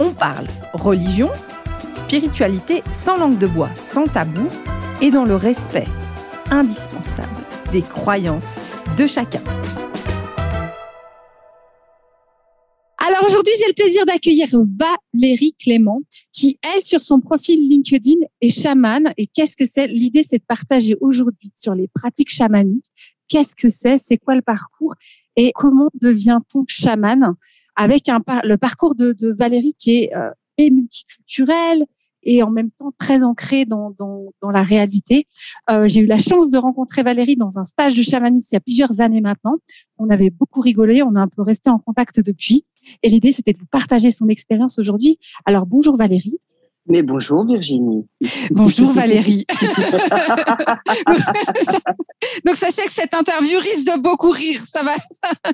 on parle religion, spiritualité sans langue de bois, sans tabou et dans le respect indispensable des croyances de chacun. Alors aujourd'hui, j'ai le plaisir d'accueillir Valérie Clément, qui, elle, sur son profil LinkedIn, est chamane. Et qu'est-ce que c'est? L'idée, c'est de partager aujourd'hui sur les pratiques chamaniques. Qu'est-ce que c'est? C'est quoi le parcours? Et comment devient-on chamane? Avec le parcours de, Valérie qui est euh, multiculturel et en même temps très ancré dans la réalité. Euh, J'ai eu la chance de rencontrer Valérie dans un stage de chamanisme il y a plusieurs années maintenant. On avait beaucoup rigolé, on a un peu resté en contact depuis. Et l'idée, c'était de vous partager son expérience aujourd'hui. Alors bonjour Valérie. Mais bonjour Virginie. Bonjour Valérie. Donc sachez que cette interview risque de beaucoup rire. Ça va.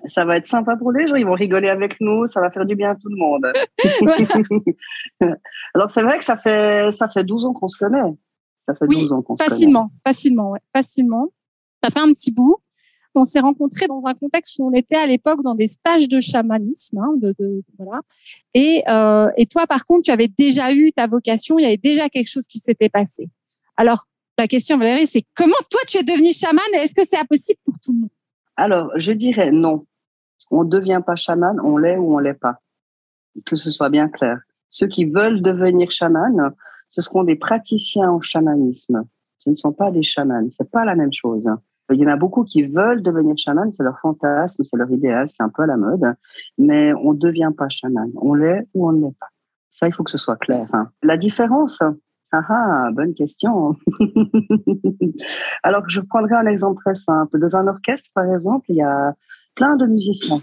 Ça va être sympa pour les gens. Ils vont rigoler avec nous. Ça va faire du bien à tout le monde. Alors c'est vrai que ça fait ça fait 12 ans qu'on se connaît. Ça fait 12 ans qu'on se connaît. Facilement, facilement, ouais, facilement. Ça fait un petit bout on s'est rencontrés dans un contexte où on était à l'époque dans des stages de chamanisme, hein, de, voilà. Et, euh, et toi, par contre, tu avais déjà eu ta vocation, il y avait déjà quelque chose qui s'était passé. Alors, la question, Valérie, c'est comment toi tu es devenue chamane et est-ce que c'est impossible pour tout le monde? Alors, je dirais non. On ne devient pas chaman, on l'est ou on l'est pas. Que ce soit bien clair. Ceux qui veulent devenir chaman, ce seront des praticiens en chamanisme. Ce ne sont pas des chamans. C'est pas la même chose. Il y en a beaucoup qui veulent devenir chaman, c'est leur fantasme, c'est leur idéal, c'est un peu à la mode, mais on ne devient pas chaman. On l'est ou on ne l'est pas. Ça, il faut que ce soit clair. Hein. La différence, ah ah, bonne question. Alors, je prendrai un exemple très simple. Dans un orchestre, par exemple, il y a plein de musiciens.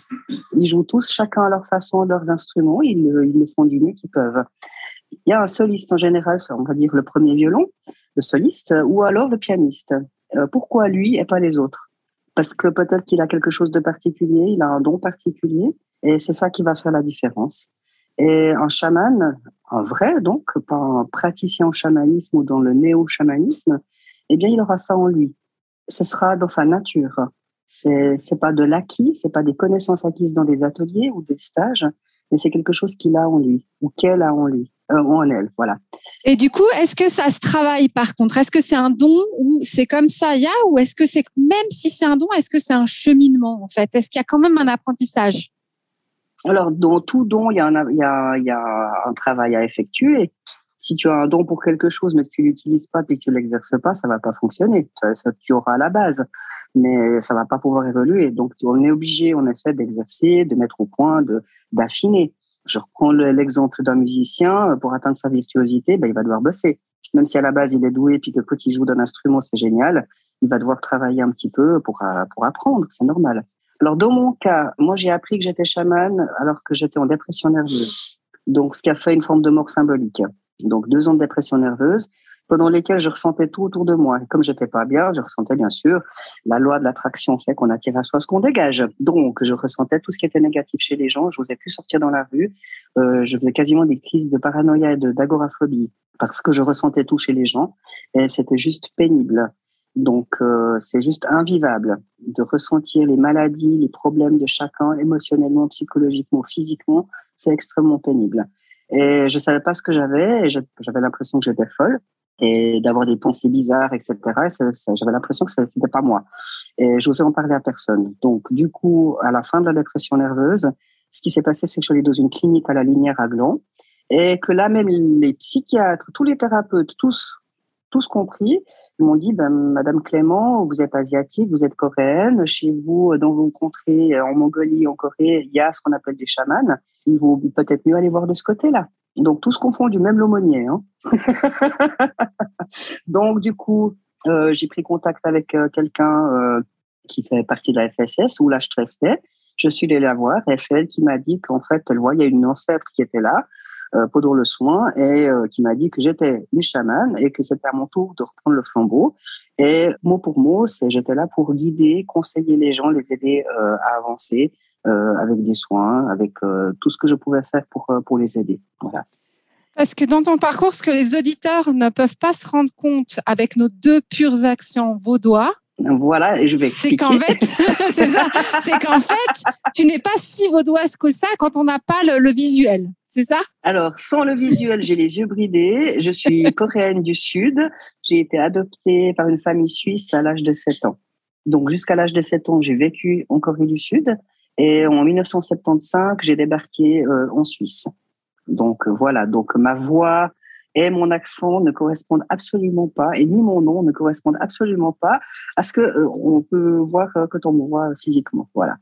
Ils jouent tous chacun à leur façon leurs instruments. Ils, ils le font du mieux qu'ils peuvent. Il y a un soliste en général, on va dire le premier violon, le soliste, ou alors le pianiste. Euh, pourquoi lui et pas les autres? Parce que peut-être qu'il a quelque chose de particulier, il a un don particulier, et c'est ça qui va faire la différence. Et un chaman, un vrai donc, pas un praticien en chamanisme ou dans le néo-chamanisme, eh bien, il aura ça en lui. Ce sera dans sa nature. C'est c'est pas de l'acquis, c'est pas des connaissances acquises dans des ateliers ou des stages, mais c'est quelque chose qu'il a en lui ou qu'elle a en lui. Euh, en elle, voilà. Et du coup, est-ce que ça se travaille par contre? Est-ce que c'est un don ou c'est comme ça, il y a Ou est-ce que c'est même si c'est un don, est-ce que c'est un cheminement en fait? Est-ce qu'il y a quand même un apprentissage? Alors, dans tout don, il y, a un, il, y a, il y a un travail à effectuer. Si tu as un don pour quelque chose, mais que tu l'utilises pas et que tu l'exerces pas, ça va pas fonctionner. Ça, tu auras la base, mais ça va pas pouvoir évoluer. Donc, on est obligé, en effet, d'exercer, de mettre au point, de d'affiner. Je reprends l'exemple d'un musicien, pour atteindre sa virtuosité, ben, il va devoir bosser. Même si à la base il est doué, puis que quand il joue d'un instrument, c'est génial, il va devoir travailler un petit peu pour, euh, pour apprendre, c'est normal. Alors dans mon cas, moi j'ai appris que j'étais chamane alors que j'étais en dépression nerveuse. Donc ce qui a fait une forme de mort symbolique. Donc deux ans de dépression nerveuse pendant lesquels je ressentais tout autour de moi. Et comme j'étais pas bien, je ressentais bien sûr la loi de l'attraction fait qu'on attire à soi ce qu'on dégage. Donc, je ressentais tout ce qui était négatif chez les gens. Je n'osais plus sortir dans la rue. Euh, je faisais quasiment des crises de paranoïa et d'agoraphobie parce que je ressentais tout chez les gens et c'était juste pénible. Donc, euh, c'est juste invivable de ressentir les maladies, les problèmes de chacun émotionnellement, psychologiquement, physiquement. C'est extrêmement pénible. Et je savais pas ce que j'avais et j'avais l'impression que j'étais folle et d'avoir des pensées bizarres, etc. J'avais l'impression que c'était pas moi. Et j'osais en parler à personne. Donc, du coup, à la fin de la dépression nerveuse, ce qui s'est passé, c'est que je suis allée dans une clinique à la Lumière à Gland et que là même les psychiatres, tous les thérapeutes, tous, tous compris, ils m'ont dit, ben, Madame Clément, vous êtes asiatique, vous êtes coréenne, chez vous, dans vos contrées, en Mongolie, en Corée, il y a ce qu'on appelle des chamans. Il vaut peut-être mieux aller voir de ce côté-là. Donc, tous du même l'aumônier. Hein. Donc, du coup, euh, j'ai pris contact avec euh, quelqu'un euh, qui fait partie de la FSS, où là, je restais. Je suis allée la voir et c'est elle qui m'a dit qu'en fait, elle voyait une ancêtre qui était là. Euh, le soin et euh, qui m'a dit que j'étais une chamane et que c'était à mon tour de reprendre le flambeau. Et mot pour mot, c'est j'étais là pour guider, conseiller les gens, les aider euh, à avancer avec des soins, avec tout ce que je pouvais faire pour, pour les aider. Voilà. Parce que dans ton parcours, ce que les auditeurs ne peuvent pas se rendre compte avec nos deux pures actions vaudois, voilà, et je vais expliquer. C'est qu'en fait, c'est ça, c'est qu'en fait, tu n'es pas si vaudoise que ça quand on n'a pas le, visuel. C'est ça? Alors, sans le visuel, j'ai les yeux bridés. Je suis coréenne du Sud. J'ai été adoptée par une famille suisse à l'âge de 7 ans. Donc, jusqu'à l'âge de 7 ans, j'ai vécu en Corée du Sud. Et en 1975, j'ai débarqué euh, en Suisse. Donc, voilà. Donc, ma voix, et mon accent ne correspondent absolument pas, et ni mon nom ne correspondent absolument pas à ce que euh, on peut voir euh, quand on me voit physiquement. Voilà.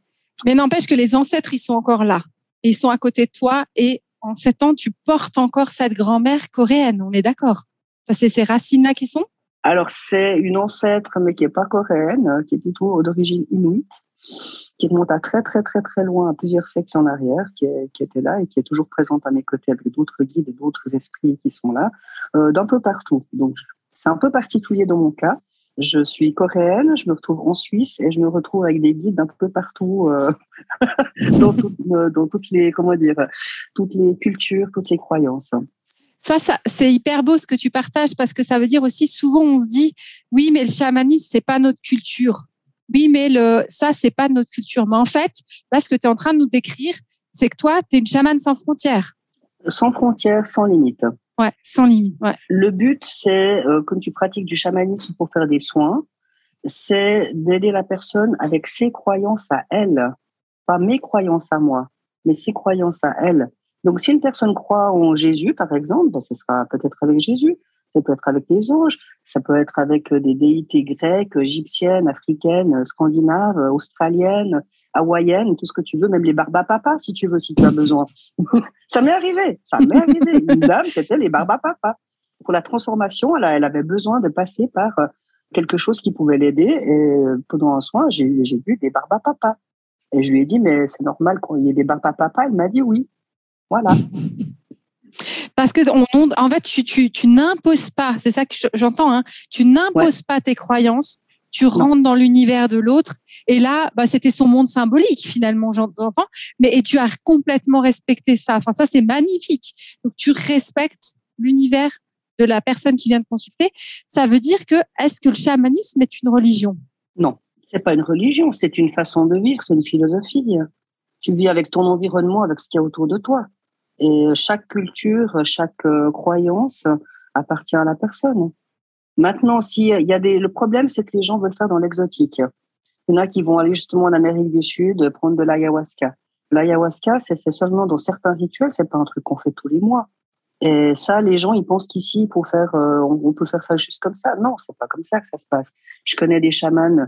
Mais n'empêche que les ancêtres, ils sont encore là. Ils sont à côté de toi et en sept ans, tu portes encore cette grand-mère coréenne. On est d'accord? C'est ces racines-là qui sont? Alors, c'est une ancêtre, mais qui n'est pas coréenne, euh, qui est plutôt d'origine inuit qui remonte à très très très très loin, à plusieurs siècles en arrière, qui, était là et qui est toujours présente à mes côtés avec d'autres guides et d'autres esprits qui sont là, euh, d'un peu partout. Donc c'est un peu particulier dans mon cas. Je suis coréenne, je me retrouve en Suisse et je me retrouve avec des guides d'un peu partout euh, dans, euh, dans, toutes les comment dire toutes les cultures, toutes les croyances. Ça, ça c'est hyper beau ce que tu partages parce que ça veut dire aussi souvent on se dit oui mais le chamanisme c'est pas notre culture oui, mais le, ça, c'est pas notre culture. Mais en fait, là, ce que tu es en train de nous décrire, c'est que toi, tu es une chamane sans frontières. Sans frontières, sans limite. Ouais, sans limite. Le but, c'est, euh, quand tu pratiques du chamanisme pour faire des soins, c'est d'aider la personne avec ses croyances à elle, pas mes croyances à moi, mais ses croyances à elle. Donc, si une personne croit en Jésus, par exemple, ben, ce sera peut-être avec Jésus ça peut être avec les anges, ça peut être avec euh, des déités grecques, égyptiennes, africaines, scandinaves, australiennes, hawaïennes, tout ce que tu veux, même les barbapapas si tu veux, si tu as besoin. ça m'est arrivé, ça m'est arrivé. Une dame, c'était les barbapapas. Pour la transformation, elle, elle, avait besoin de passer par euh, quelque chose qui pouvait l'aider. Et pendant un soin, j'ai vu des barbapapas. Et je lui ai dit, mais c'est normal qu'il y ait des barbapapas. Elle m'a dit oui. Voilà. Parce que en fait, tu, n'imposes pas, c'est ça que j'entends, hein, tu n'imposes pas tes croyances, tu rentres dans l'univers de l'autre. Et là, bah, c'était son monde symbolique finalement, j'entends. Mais et tu as complètement respecté ça. Enfin, ça c'est magnifique. Donc tu respectes l'univers de la personne qui vient de consulter. Ça veut dire que est-ce que le chamanisme est une religion? Non, c'est pas une religion. C'est une façon de vivre. C'est une philosophie. Tu vis avec ton environnement, avec ce qu'il y a autour de toi. Et chaque culture, chaque euh, croyance appartient à la personne. Maintenant, si y a des, le problème, c'est que les gens veulent faire dans l'exotique. Il y en a qui vont aller justement en Amérique du Sud prendre de l'ayahuasca. L'ayahuasca, c'est fait seulement dans certains rituels. C'est pas un truc qu'on fait tous les mois. Et ça, les gens, ils pensent qu'ici, pour faire, euh, on peut faire ça juste comme ça. Non, c'est pas comme ça que ça se passe. Je connais des chamans,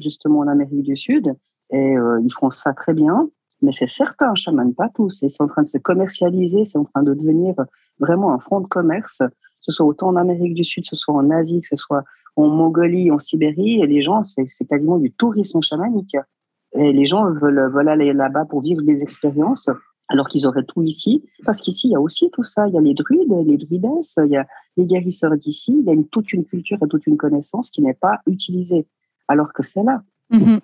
justement en Amérique du Sud, et euh, ils font ça très bien. Mais c'est certain, chaman, pas tous. Et c'est en train de se commercialiser, c'est en train de devenir vraiment un front de commerce, ce soit autant en Amérique du Sud, que ce soit en Asie, que ce soit en Mongolie, en Sibérie. Et les gens, c'est quasiment du tourisme chamanique. Et les gens veulent, aller là-bas pour vivre des expériences, alors qu'ils auraient tout ici. Parce qu'ici, il y a aussi tout ça. Il y a les druides, les druidesses, il y a les guérisseurs d'ici. Il y a toute une culture et toute une connaissance qui n'est pas utilisée, alors que c'est là. Mm-hmm.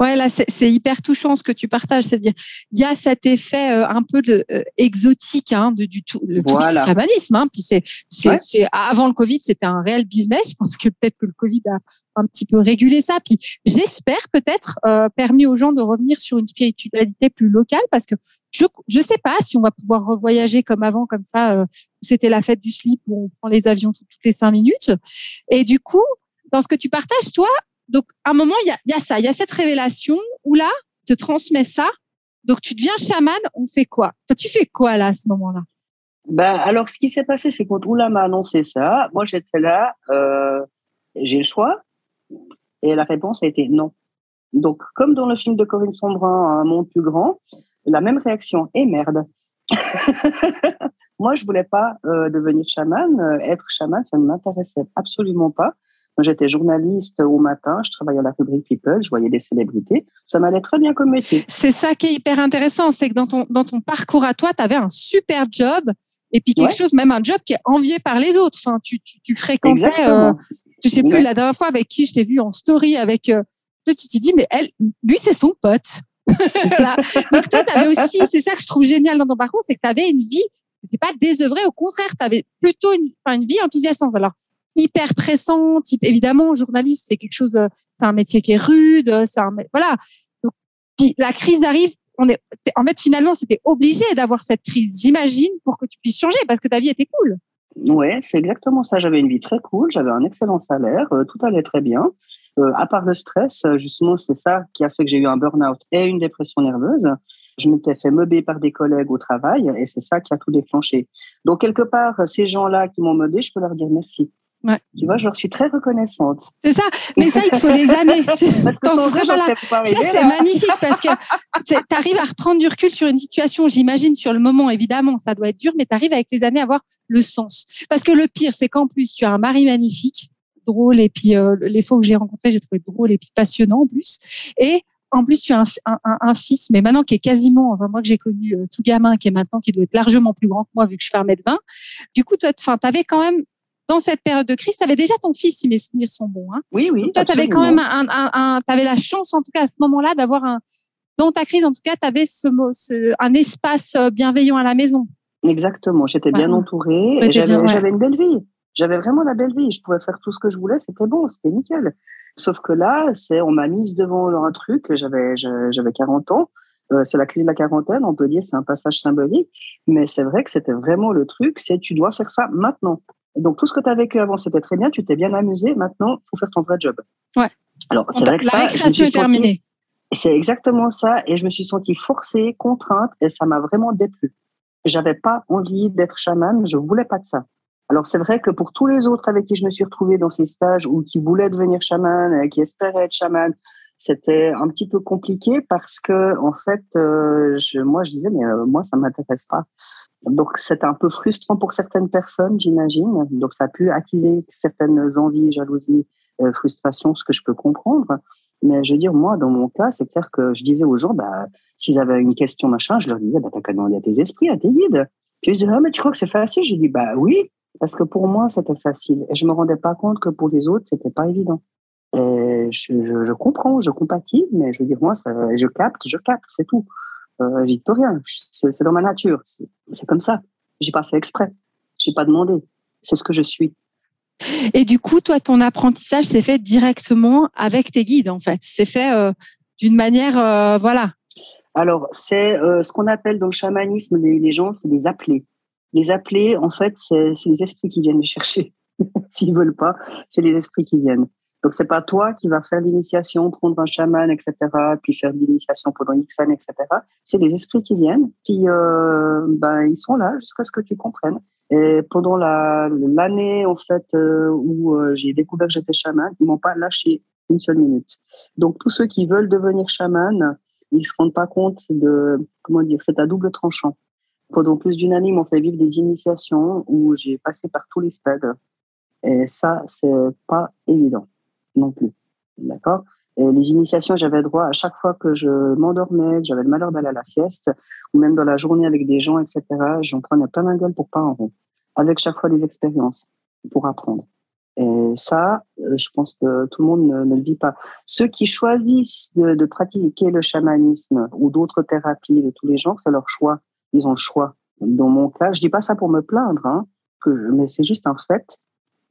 Ouais, là, c'est hyper touchant ce que tu partages. C'est-à-dire, il y a cet effet euh, un peu de, euh, exotique hein, de, du tout, le voilà. chamanisme. Hein, puis c'est, c'est, avant le Covid, c'était un réel business. Je pense que peut-être que le Covid a un petit peu régulé ça. Puis j'espère peut-être euh, permis aux gens de revenir sur une spiritualité plus locale parce que je je sais pas si on va pouvoir revoyager comme avant, comme ça. c'était la fête du slip où on prend les avions toutes les cinq minutes. Et du coup, dans ce que tu partages, toi, donc, à un moment, il y a, ça, il y a cette révélation où là, te transmets ça. Donc, tu deviens chaman, on fait quoi? Toi, tu fais quoi là, à ce moment-là? Ben, Alors, ce qui s'est passé, c'est quand Oula m'a annoncé ça, moi, j'étais là, euh, j'ai le choix. Et la réponse a été non. Donc, comme dans le film de Corinne Sombrin, Un monde plus grand, la même réaction. Et merde. moi, je voulais pas euh, devenir chaman. Euh, être chaman, ça ne m'intéressait absolument pas J'étais journaliste au matin, je travaillais à la rubrique People, je voyais des célébrités. Ça m'allait très bien comme métier. C'est ça qui est hyper intéressant, c'est que dans ton, dans ton parcours à toi, tu avais un super job et puis quelque chose, même un job qui est envié par les autres. Enfin, tu, tu, tu fréquentais, euh, je sais plus, la dernière fois avec qui je t'ai vu en story avec, euh, tu te dis, mais elle, lui, c'est son pote. voilà. Donc toi, tu avais aussi, c'est ça que je trouve génial dans ton parcours, c'est que tu avais une vie, tu pas désœuvrée, au contraire, tu avais plutôt une, une vie enthousiastante. Alors, hyper pressante, évidemment, journaliste, c'est quelque chose, euh, c'est un métier qui est rude, un, voilà. Donc, puis la crise arrive, on est, en fait, finalement, c'était obligé d'avoir cette crise, j'imagine, pour que tu puisses changer, parce que ta vie était cool. Ouais, c'est exactement ça. J'avais une vie très cool, j'avais un excellent salaire, euh, tout allait très bien. Euh, à part le stress, justement, c'est ça qui a fait que j'ai eu un burn-out et une dépression nerveuse. Je m'étais fait meubler par des collègues au travail et c'est ça qui a tout déclenché. Donc, quelque part, ces gens-là qui m'ont meublé, je peux leur dire merci. Ouais. Tu vois, je leur suis très reconnaissante. C'est ça, mais ça, il faut des années. parce que sans ça, c'est magnifique parce que tu arrives à reprendre du recul sur une situation, j'imagine, sur le moment, évidemment, ça doit être dur, mais tu arrives avec les années à avoir le sens. Parce que le pire, c'est qu'en plus, tu as un mari magnifique, drôle, et puis euh, les fois que j'ai rencontré, j'ai trouvé drôle et puis passionnant en plus. Et en plus, tu as un, un, un, fils, mais maintenant qui est quasiment, enfin moi que j'ai connu euh, tout gamin, qui est maintenant, qui doit être largement plus grand que moi vu que je fais un mètre 20. Du coup, toi, tu avais quand même dans cette période de crise, tu avais déjà ton fils, si mes souvenirs sont bons. Hein. Oui, oui. toi, tu avais quand même un, un, un avais la chance, en tout cas, à ce moment-là, d'avoir un, dans ta crise, en tout cas, tu avais ce, ce, un espace euh, bienveillant à la maison. Exactement. J'étais bien entourée. J'avais une belle vie. J'avais vraiment la belle vie. Je pouvais faire tout ce que je voulais. C'était bon. C'était nickel. Sauf que là, c'est, on m'a mise devant un truc. J'avais, j'avais 40 ans. Euh, c'est la crise de la quarantaine. On peut dire c'est un passage symbolique. Mais c'est vrai que c'était vraiment le truc. C'est tu dois faire ça maintenant. Donc, tout ce que tu as vécu avant, c'était très bien, tu t'es bien amusé. Maintenant, il faut faire ton vrai job. Ouais. Alors, c'est vrai que la ça. récréation est terminée. C'est exactement ça. Et je me suis sentie forcée, contrainte, et ça m'a vraiment déplu. J'avais pas envie d'être chamane, je voulais pas de ça. Alors, c'est vrai que pour tous les autres avec qui je me suis retrouvée dans ces stages ou qui voulaient devenir chaman, qui espéraient être chaman, c'était un petit peu compliqué parce que, en fait, euh, je, moi, je disais, mais euh, moi, ça m'intéresse pas. Donc, c'était un peu frustrant pour certaines personnes, j'imagine. Donc, ça a pu attiser certaines envies, jalousies, euh, frustrations, ce que je peux comprendre. Mais je veux dire, moi, dans mon cas, c'est clair que je disais aux gens, bah, s'ils avaient une question, machin, je leur disais, bah, t'as qu'à demander à tes esprits, à tes guides. Puis ils disaient, ah, mais tu crois que c'est facile? J'ai dit, bah oui, parce que pour moi, c'était facile. Et je me rendais pas compte que pour les autres, c'était pas évident. Et je comprends, je compatis, mais je veux dire, moi, ça, je capte, je capte, c'est tout euh, j'y peux rien. C'est dans ma nature. C'est comme ça. J'ai pas fait exprès. J'ai pas demandé. C'est ce que je suis. Et du coup, toi, ton apprentissage s'est fait directement avec tes guides, en fait. C'est fait euh, d'une manière, euh, voilà. Alors, c'est euh, ce qu'on appelle dans le chamanisme, les, les gens, c'est des appelés. Les appelés, en fait, c'est les esprits qui viennent les chercher. S'ils veulent pas, c'est les esprits qui viennent. Donc, c'est pas toi qui vas faire l'initiation, prendre un chaman, etc., puis faire l'initiation pendant X années, etc. C'est les esprits qui viennent, puis euh, ben, ils sont là jusqu'à ce que tu comprennes. Et pendant l'année, en fait, euh, où euh, j'ai découvert que j'étais chaman, ils m'ont pas lâché une seule minute. Donc, tous ceux qui veulent devenir chaman, ils se rendent pas compte de, comment dire, c'est à double tranchant. Pendant plus d'une année, ils m'ont fait vivre des initiations où j'ai passé par tous les stades. Et ça, c'est pas évident non plus. D'accord? Les initiations, j'avais droit à chaque fois que je m'endormais, que j'avais le malheur d'aller à la sieste, ou même dans la journée avec des gens, etc. J'en prenais plein la gueule pour pas en rond, avec chaque fois des expériences pour apprendre. Et ça, euh, je pense que tout le monde ne, le vit pas. Ceux qui choisissent de, pratiquer le chamanisme ou d'autres thérapies de tous les genres, c'est leur choix. Ils ont le choix. Dans mon cas, je dis pas ça pour me plaindre, hein, mais c'est juste un fait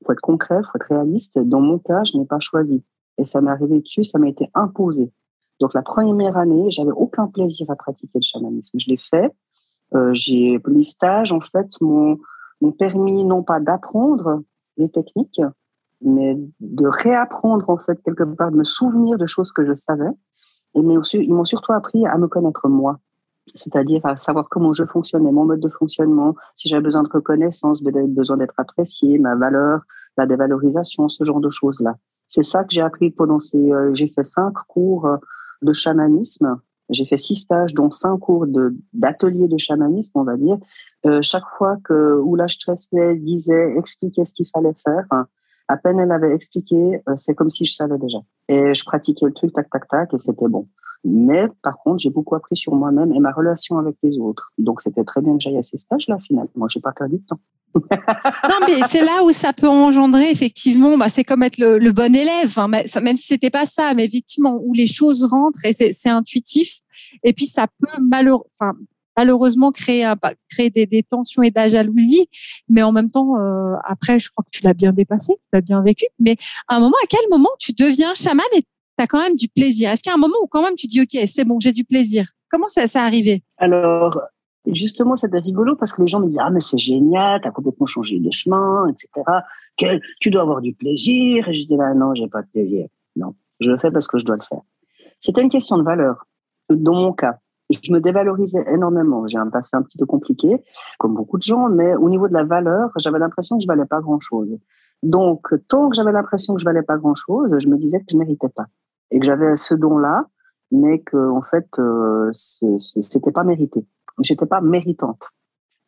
faut être concret, faut être réaliste. Dans mon cas, je n'ai pas choisi. Et ça m'est arrivé dessus, ça m'a été imposé. Donc la première année, j'avais aucun plaisir à pratiquer le chamanisme. Je l'ai fait. Euh, j'ai les stages en fait m'ont permis non pas d'apprendre les techniques, mais de réapprendre en fait quelque part, de me souvenir de choses que je savais. Et mais ils m'ont surtout appris à me connaître moi c'est-à-dire à savoir comment je fonctionnais, mon mode de fonctionnement, si j'avais besoin de reconnaissance, besoin d'être apprécié, ma valeur, la dévalorisation, ce genre de choses-là. C'est ça que j'ai appris pendant ces. Euh, j'ai fait cinq cours euh, de chamanisme. J'ai fait six stages, dont cinq cours d'ateliers de, chamanisme, on va dire. Euh, chaque fois que Oula Stressler disait, expliquait ce qu'il fallait faire, À peine elle avait expliqué, euh, c'est comme si je savais déjà. Et je pratiquais le truc, tac, tac, tac, et c'était bon. Mais par contre, j'ai beaucoup appris sur moi-même et ma relation avec les autres. Donc, c'était très bien que j'aille à ces stages-là, finalement. Moi, j'ai pas perdu de temps. non, mais c'est là où ça peut engendrer, effectivement, bah, c'est comme être le, bon élève, hein, même si c'était pas ça, mais effectivement, où les choses rentrent et c'est intuitif. Et puis, ça peut malheureusement créer, créer des, tensions et de la jalousie, mais en même temps, euh, après, je crois que tu l'as bien dépassé, tu l'as bien vécu. Mais à un moment, à quel moment tu deviens chaman tu as quand même du plaisir Est-ce qu'il y a un moment où quand même tu dis, OK, c'est bon, j'ai du plaisir? Comment ça s'est arrivé? Alors, justement, c'était rigolo parce que les gens me disaient, ah, mais c'est génial, tu as complètement changé de chemin, etc. Que, tu dois avoir du plaisir. Et je dis, bah, non, j'ai pas de plaisir. Non, je le fais parce que je dois le faire. C'était une question de valeur. Dans mon cas, je me dévalorisais énormément. J'ai un passé un petit peu compliqué, comme beaucoup de gens, mais au niveau de la valeur, j'avais l'impression que je valais pas grand-chose. Donc, tant que j'avais l'impression que je valais pas grand-chose, je me disais que je méritais pas et que j'avais ce don-là, mais que en fait, euh, c'était pas mérité. J'étais pas méritante.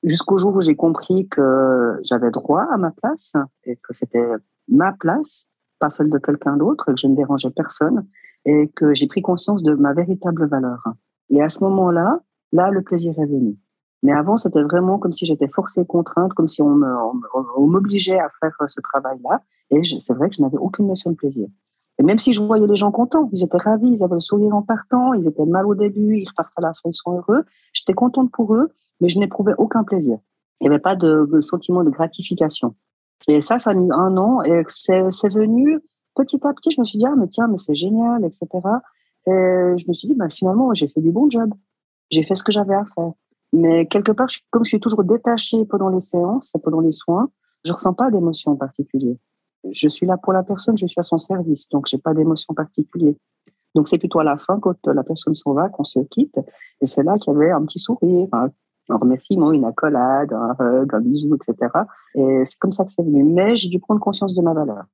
Jusqu'au jour où j'ai compris que j'avais droit à ma place et que c'était ma place, pas celle de quelqu'un d'autre, et que je ne dérangeais personne et que j'ai pris conscience de ma véritable valeur. Et à ce moment-là, là, le plaisir est venu. Mais avant, c'était vraiment comme si j'étais forcée, contrainte, comme si on m'obligeait à faire ce travail-là. Et c'est vrai que je n'avais aucune notion de plaisir. Et même si je voyais les gens contents, ils étaient ravis, ils avaient le sourire en partant, ils étaient mal au début, ils repartent à la fin, ils sont heureux. J'étais contente pour eux, mais je n'éprouvais aucun plaisir. Il n'y avait pas de, sentiment de gratification. Et ça, ça a mis un an et c'est venu petit à petit. Je me suis dit, ah, mais tiens, mais c'est génial, etc. Et je me suis dit, bah, finalement, j'ai fait du bon job. J'ai fait ce que j'avais à faire. Mais quelque part, comme je suis toujours détachée pendant les séances, pendant les soins, je ressens pas d'émotion en particulier je suis là pour la personne, je suis à son service, donc j'ai pas d'émotion particulière. Donc c'est plutôt à la fin, quand la personne s'en va, qu'on se quitte, et c'est là qu'il y avait un petit sourire, un, remerciement, une accolade, un hug, un bisou, etc. Et c'est comme ça que c'est venu. Mais j'ai dû prendre conscience de ma valeur.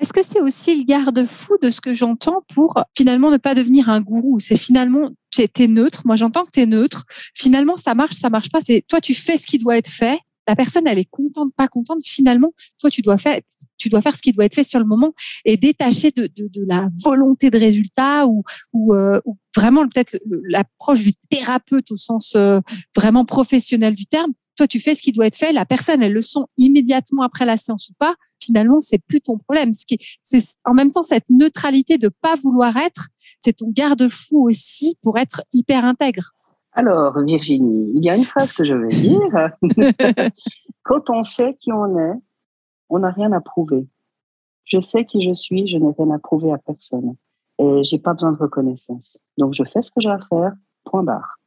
Est-ce que c'est aussi le garde-fou de ce que j'entends pour finalement ne pas devenir un gourou? C'est finalement, tu es neutre, moi j'entends que tu es neutre, finalement ça marche, ça marche pas, c'est toi tu fais ce qui doit être fait la personne, elle est contente, pas contente. Finalement, toi, tu dois faire, tu dois faire ce qui doit être fait sur le moment et détacher de, la volonté de résultat ou, euh, vraiment peut-être l'approche du thérapeute au sens euh, vraiment professionnel du terme. Toi, tu fais ce qui doit être fait. La personne, elle le sent immédiatement après la séance ou pas. Finalement, c'est plus ton problème. En même temps cette neutralité de pas vouloir être, c'est ton garde-fou aussi pour être hyper intègre. Alors, Virginie, il y a une phrase que je vais dire. Quand on sait qui on est, on n'a rien à prouver. Je sais qui je suis, je n'ai rien à prouver à personne. Et j'ai pas besoin de reconnaissance. Donc, je fais ce que j'ai à faire, point barre.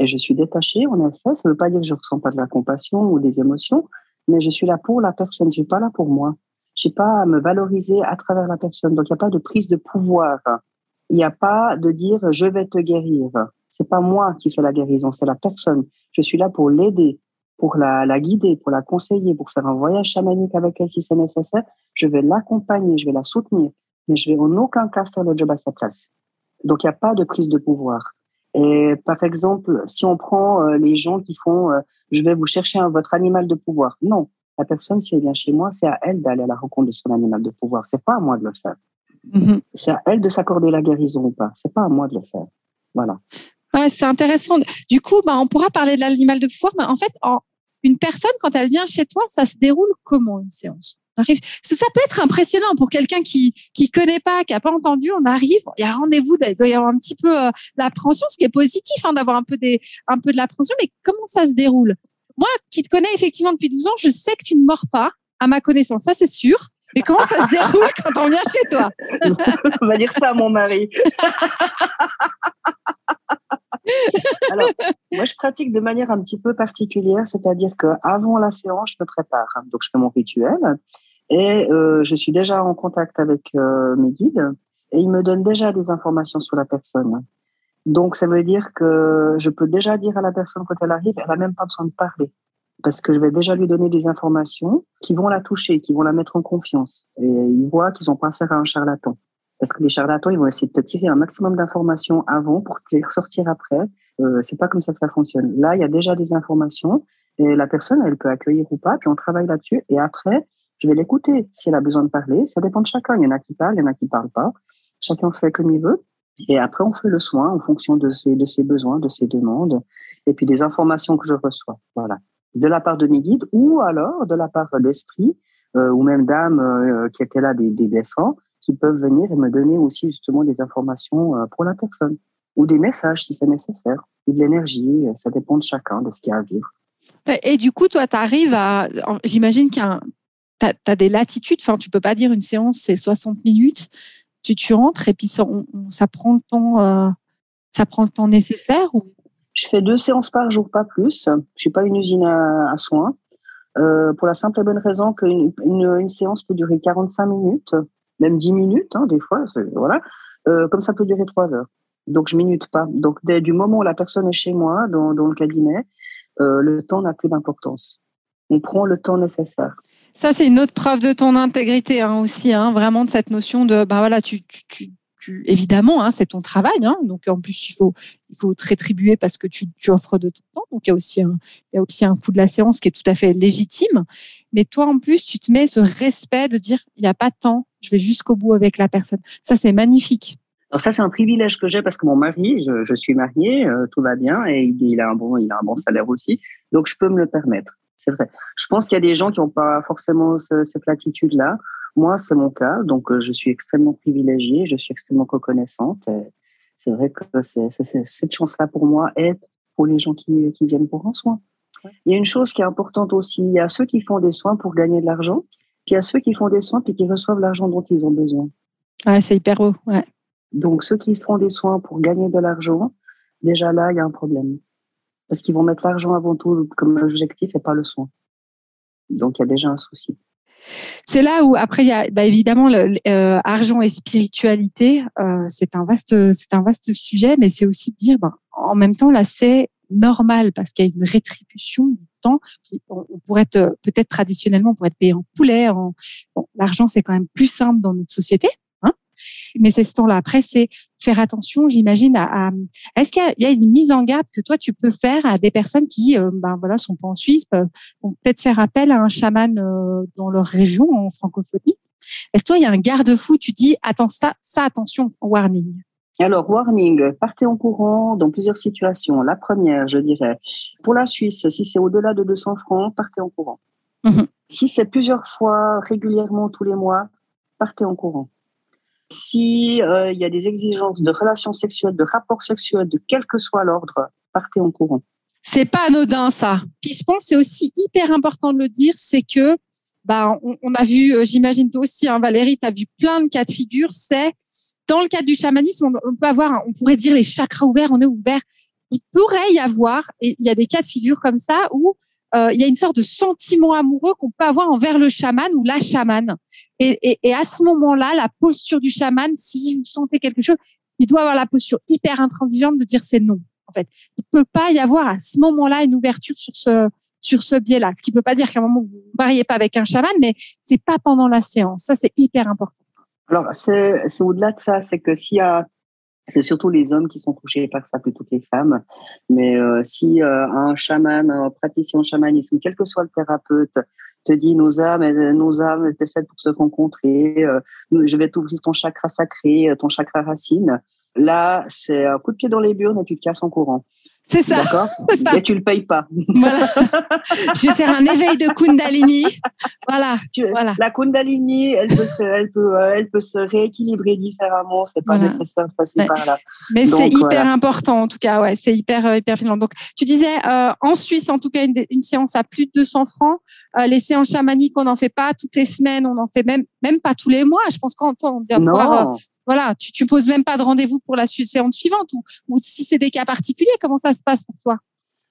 Et je suis détachée, en effet. Ça ne veut pas dire que je ne ressens pas de la compassion ou des émotions, mais je suis là pour la personne. Je suis pas là pour moi. Je n'ai pas à me valoriser à travers la personne. Donc, il n'y a pas de prise de pouvoir. Il n'y a pas de dire je vais te guérir. C'est pas moi qui fais la guérison, c'est la personne. Je suis là pour l'aider, pour la, la, guider, pour la conseiller, pour faire un voyage chamanique avec elle si c'est nécessaire. Je vais l'accompagner, je vais la soutenir, mais je vais en aucun cas faire le job à sa place. Donc il n'y a pas de prise de pouvoir. Et par exemple, si on prend euh, les gens qui font, euh, je vais vous chercher un, votre animal de pouvoir. Non, la personne, si elle vient chez moi, c'est à elle d'aller à la rencontre de son animal de pouvoir. C'est pas à moi de le faire. Mm-hmm. C'est à elle de s'accorder la guérison ou pas. C'est pas à moi de le faire. Voilà. Ouais, c'est intéressant. Du coup, bah, on pourra parler de l'animal de pouvoir, mais en fait, une personne, quand elle vient chez toi, ça se déroule comment une séance? Ça peut être impressionnant pour quelqu'un qui qui connaît pas, qui a pas entendu. On arrive, il y a rendez-vous, il doit y avoir un petit peu euh, l'appréhension, ce qui est positif, hein, d'avoir un peu des un peu de l'appréhension. Mais comment ça se déroule? Moi, qui te connais effectivement depuis 12 ans, je sais que tu ne mords pas, à ma connaissance, ça c'est sûr. Mais comment ça se déroule quand on vient chez toi? On va dire ça à mon mari. Alors, moi, je pratique de manière un petit peu particulière, c'est-à-dire qu'avant la séance, je me prépare. Donc, je fais mon rituel et euh, je suis déjà en contact avec euh, mes guides et ils me donnent déjà des informations sur la personne. Donc, ça veut dire que je peux déjà dire à la personne quand elle arrive, elle n'a même pas besoin de parler parce que je vais déjà lui donner des informations qui vont la toucher, qui vont la mettre en confiance. Et ils voient qu'ils n'ont pas affaire à un charlatan. Parce que les charlatans, ils vont essayer de te tirer un maximum d'informations avant pour te les ressortir après. Euh, c'est pas comme ça que ça fonctionne. Là, il y a déjà des informations et la personne, elle peut accueillir ou pas, puis on travaille là-dessus. Et après, Je vais l'écouter. Si elle a besoin de parler, ça dépend de chacun. Il y en a qui parlent, il y en a qui parlent pas. Chacun fait comme il veut. Et après, on fait le soin en fonction de ses, de ses besoins, de ses demandes, et puis des informations que je reçois. Voilà. De la part de mes guides ou alors de la part d'esprit euh, ou même d'âmes euh, qui étaient là, des, des qui peuvent venir et me donner aussi justement des informations euh, pour la personne ou des messages si c'est nécessaire, ou de l'énergie. Ça dépend de chacun, de ce qu'il y a à vivre. Et du coup, toi, tu arrives à. J'imagine qu'il tu as, des latitudes. Enfin, tu peux pas dire une séance, c'est 60 minutes tu, tu rentres et puis ça, ça prend le temps, ça prend le temps nécessaire ou... Je fais deux séances par jour, pas plus. Je suis pas une usine à, soins. Euh, pour la simple et bonne raison qu'une une, séance peut durer 45 minutes, même 10 minutes, hein, des fois, voilà. Euh, comme ça peut durer 3 heures. Donc, je minute pas. Donc, dès du moment où la personne est chez moi, dans, le cabinet, le temps n'a plus d'importance. On prend le temps nécessaire. Ça, c'est une autre preuve de ton intégrité hein, aussi, hein, vraiment de cette notion de, bah voilà, tu, évidemment, hein, c'est ton travail, hein, donc en plus il faut, il faut te rétribuer parce que tu, offres de ton temps, donc il y a aussi un, il y a aussi un coût de la séance qui est tout à fait légitime. Mais toi, en plus, tu te mets ce respect de dire, il n'y a pas de temps, je vais jusqu'au bout avec la personne. Ça, c'est magnifique. Alors ça, c'est un privilège que j'ai parce que mon mari, je, suis mariée, euh, tout va bien et il, il, a un bon, il a un bon salaire aussi, donc je peux me le permettre c'est vrai. Je pense qu'il y a des gens qui n'ont pas forcément cette latitude-là. Moi, c'est mon cas, donc euh, je suis extrêmement privilégiée, je suis extrêmement reconnaissante. C'est vrai que cette chance-là pour moi est pour les gens qui, viennent pour un soin. Il y a une chose qui est importante aussi, il y a ceux qui font des soins pour gagner de l'argent, puis il y a ceux qui font des soins puis qui reçoivent l'argent dont ils ont besoin. Ouais, c'est hyper beau. Ouais. Donc ceux qui font des soins pour gagner de l'argent, déjà là, il y a un problème parce qu'ils vont mettre l'argent avant tout comme objectif et pas le soin. Donc il y a déjà un souci. C'est là où après il y a bah, évidemment le, euh, argent et spiritualité. Euh, c'est un vaste c'est un vaste sujet, mais c'est aussi de dire ben, en même temps là c'est normal parce qu'il y a une rétribution du temps. on, pourrait être peut-être traditionnellement on pourrait être payé en poulet. En, l'argent c'est quand même plus simple dans notre société. Mais c'est ce temps-là. Après, c'est faire attention, j'imagine, à, est-ce qu'il y, a une mise en garde que toi tu peux faire à des personnes qui, euh, ben voilà, sont pas en Suisse, vont peut-être faire appel à un chaman euh, dans leur région en francophonie? Est-ce que toi, il y a un garde-fou Tu dis, attends ça, ça, attention, warning? Alors, warning, partez en courant dans plusieurs situations. La première, je dirais, pour la Suisse, si c'est au-delà de 200 francs, partez en courant. Mhm. Si c'est plusieurs fois, régulièrement, tous les mois, partez en courant. Si euh, il y a des exigences de relations sexuelles, de rapports sexuels, de quel que soit l'ordre, partez en courant. C'est pas anodin ça. Puis je pense c'est aussi hyper important de le dire, c'est que bah on, a vu, euh, j'imagine toi aussi, hein, Valérie, tu as vu plein de cas de figure. C'est dans le cadre du chamanisme, on, peut avoir, on pourrait dire les chakras ouverts, on est ouvert. Il pourrait y avoir, il y a des cas de figure comme ça où il y a une sorte de sentiment amoureux qu'on peut avoir envers le chaman ou la chamane. Et, à ce moment-là, la posture du chaman, si vous sentez quelque chose, il doit avoir la posture hyper intransigeante de dire c'est non. En fait, il peut pas y avoir à ce moment-là une ouverture sur ce sur ce biais-là. Ce qui peut pas dire qu'à un moment vous ne mariez pas avec un chaman, mais c'est pas pendant la séance. Ça, c'est hyper important. Alors, c'est au-delà de ça, c'est que s'il y a c'est surtout les hommes qui sont touchés par ça plutôt que les femmes. Mais euh, si euh, un chaman, un praticien en chamanisme, quel que soit le thérapeute, te dit nos âmes, nos âmes étaient faites pour se rencontrer, euh, je vais t'ouvrir ton chakra sacré, ton chakra racine, là, c'est un coup de pied dans les burnes et tu te casses en courant. C'est ça. D'accord Et tu le payes pas. Voilà. Je vais faire un éveil de Kundalini. Voilà. voilà. La Kundalini, elle peut, se, elle, peut, euh, elle peut se rééquilibrer différemment. C'est pas nécessaire de passer par là. Mais c'est hyper important, en tout cas. Ouais, c'est hyper, euh, hyper filant. Donc, tu disais, euh, en Suisse, en tout cas, une, une, séance à plus de 200 francs. Euh, les séances chamaniques, on n'en fait pas toutes les semaines. On n'en fait même, même pas tous les mois. Je pense qu'en on vient de voir voilà, tu, tu poses même pas de rendez-vous pour la séance suivante ou, ou si c'est des cas particuliers, comment ça se passe pour toi?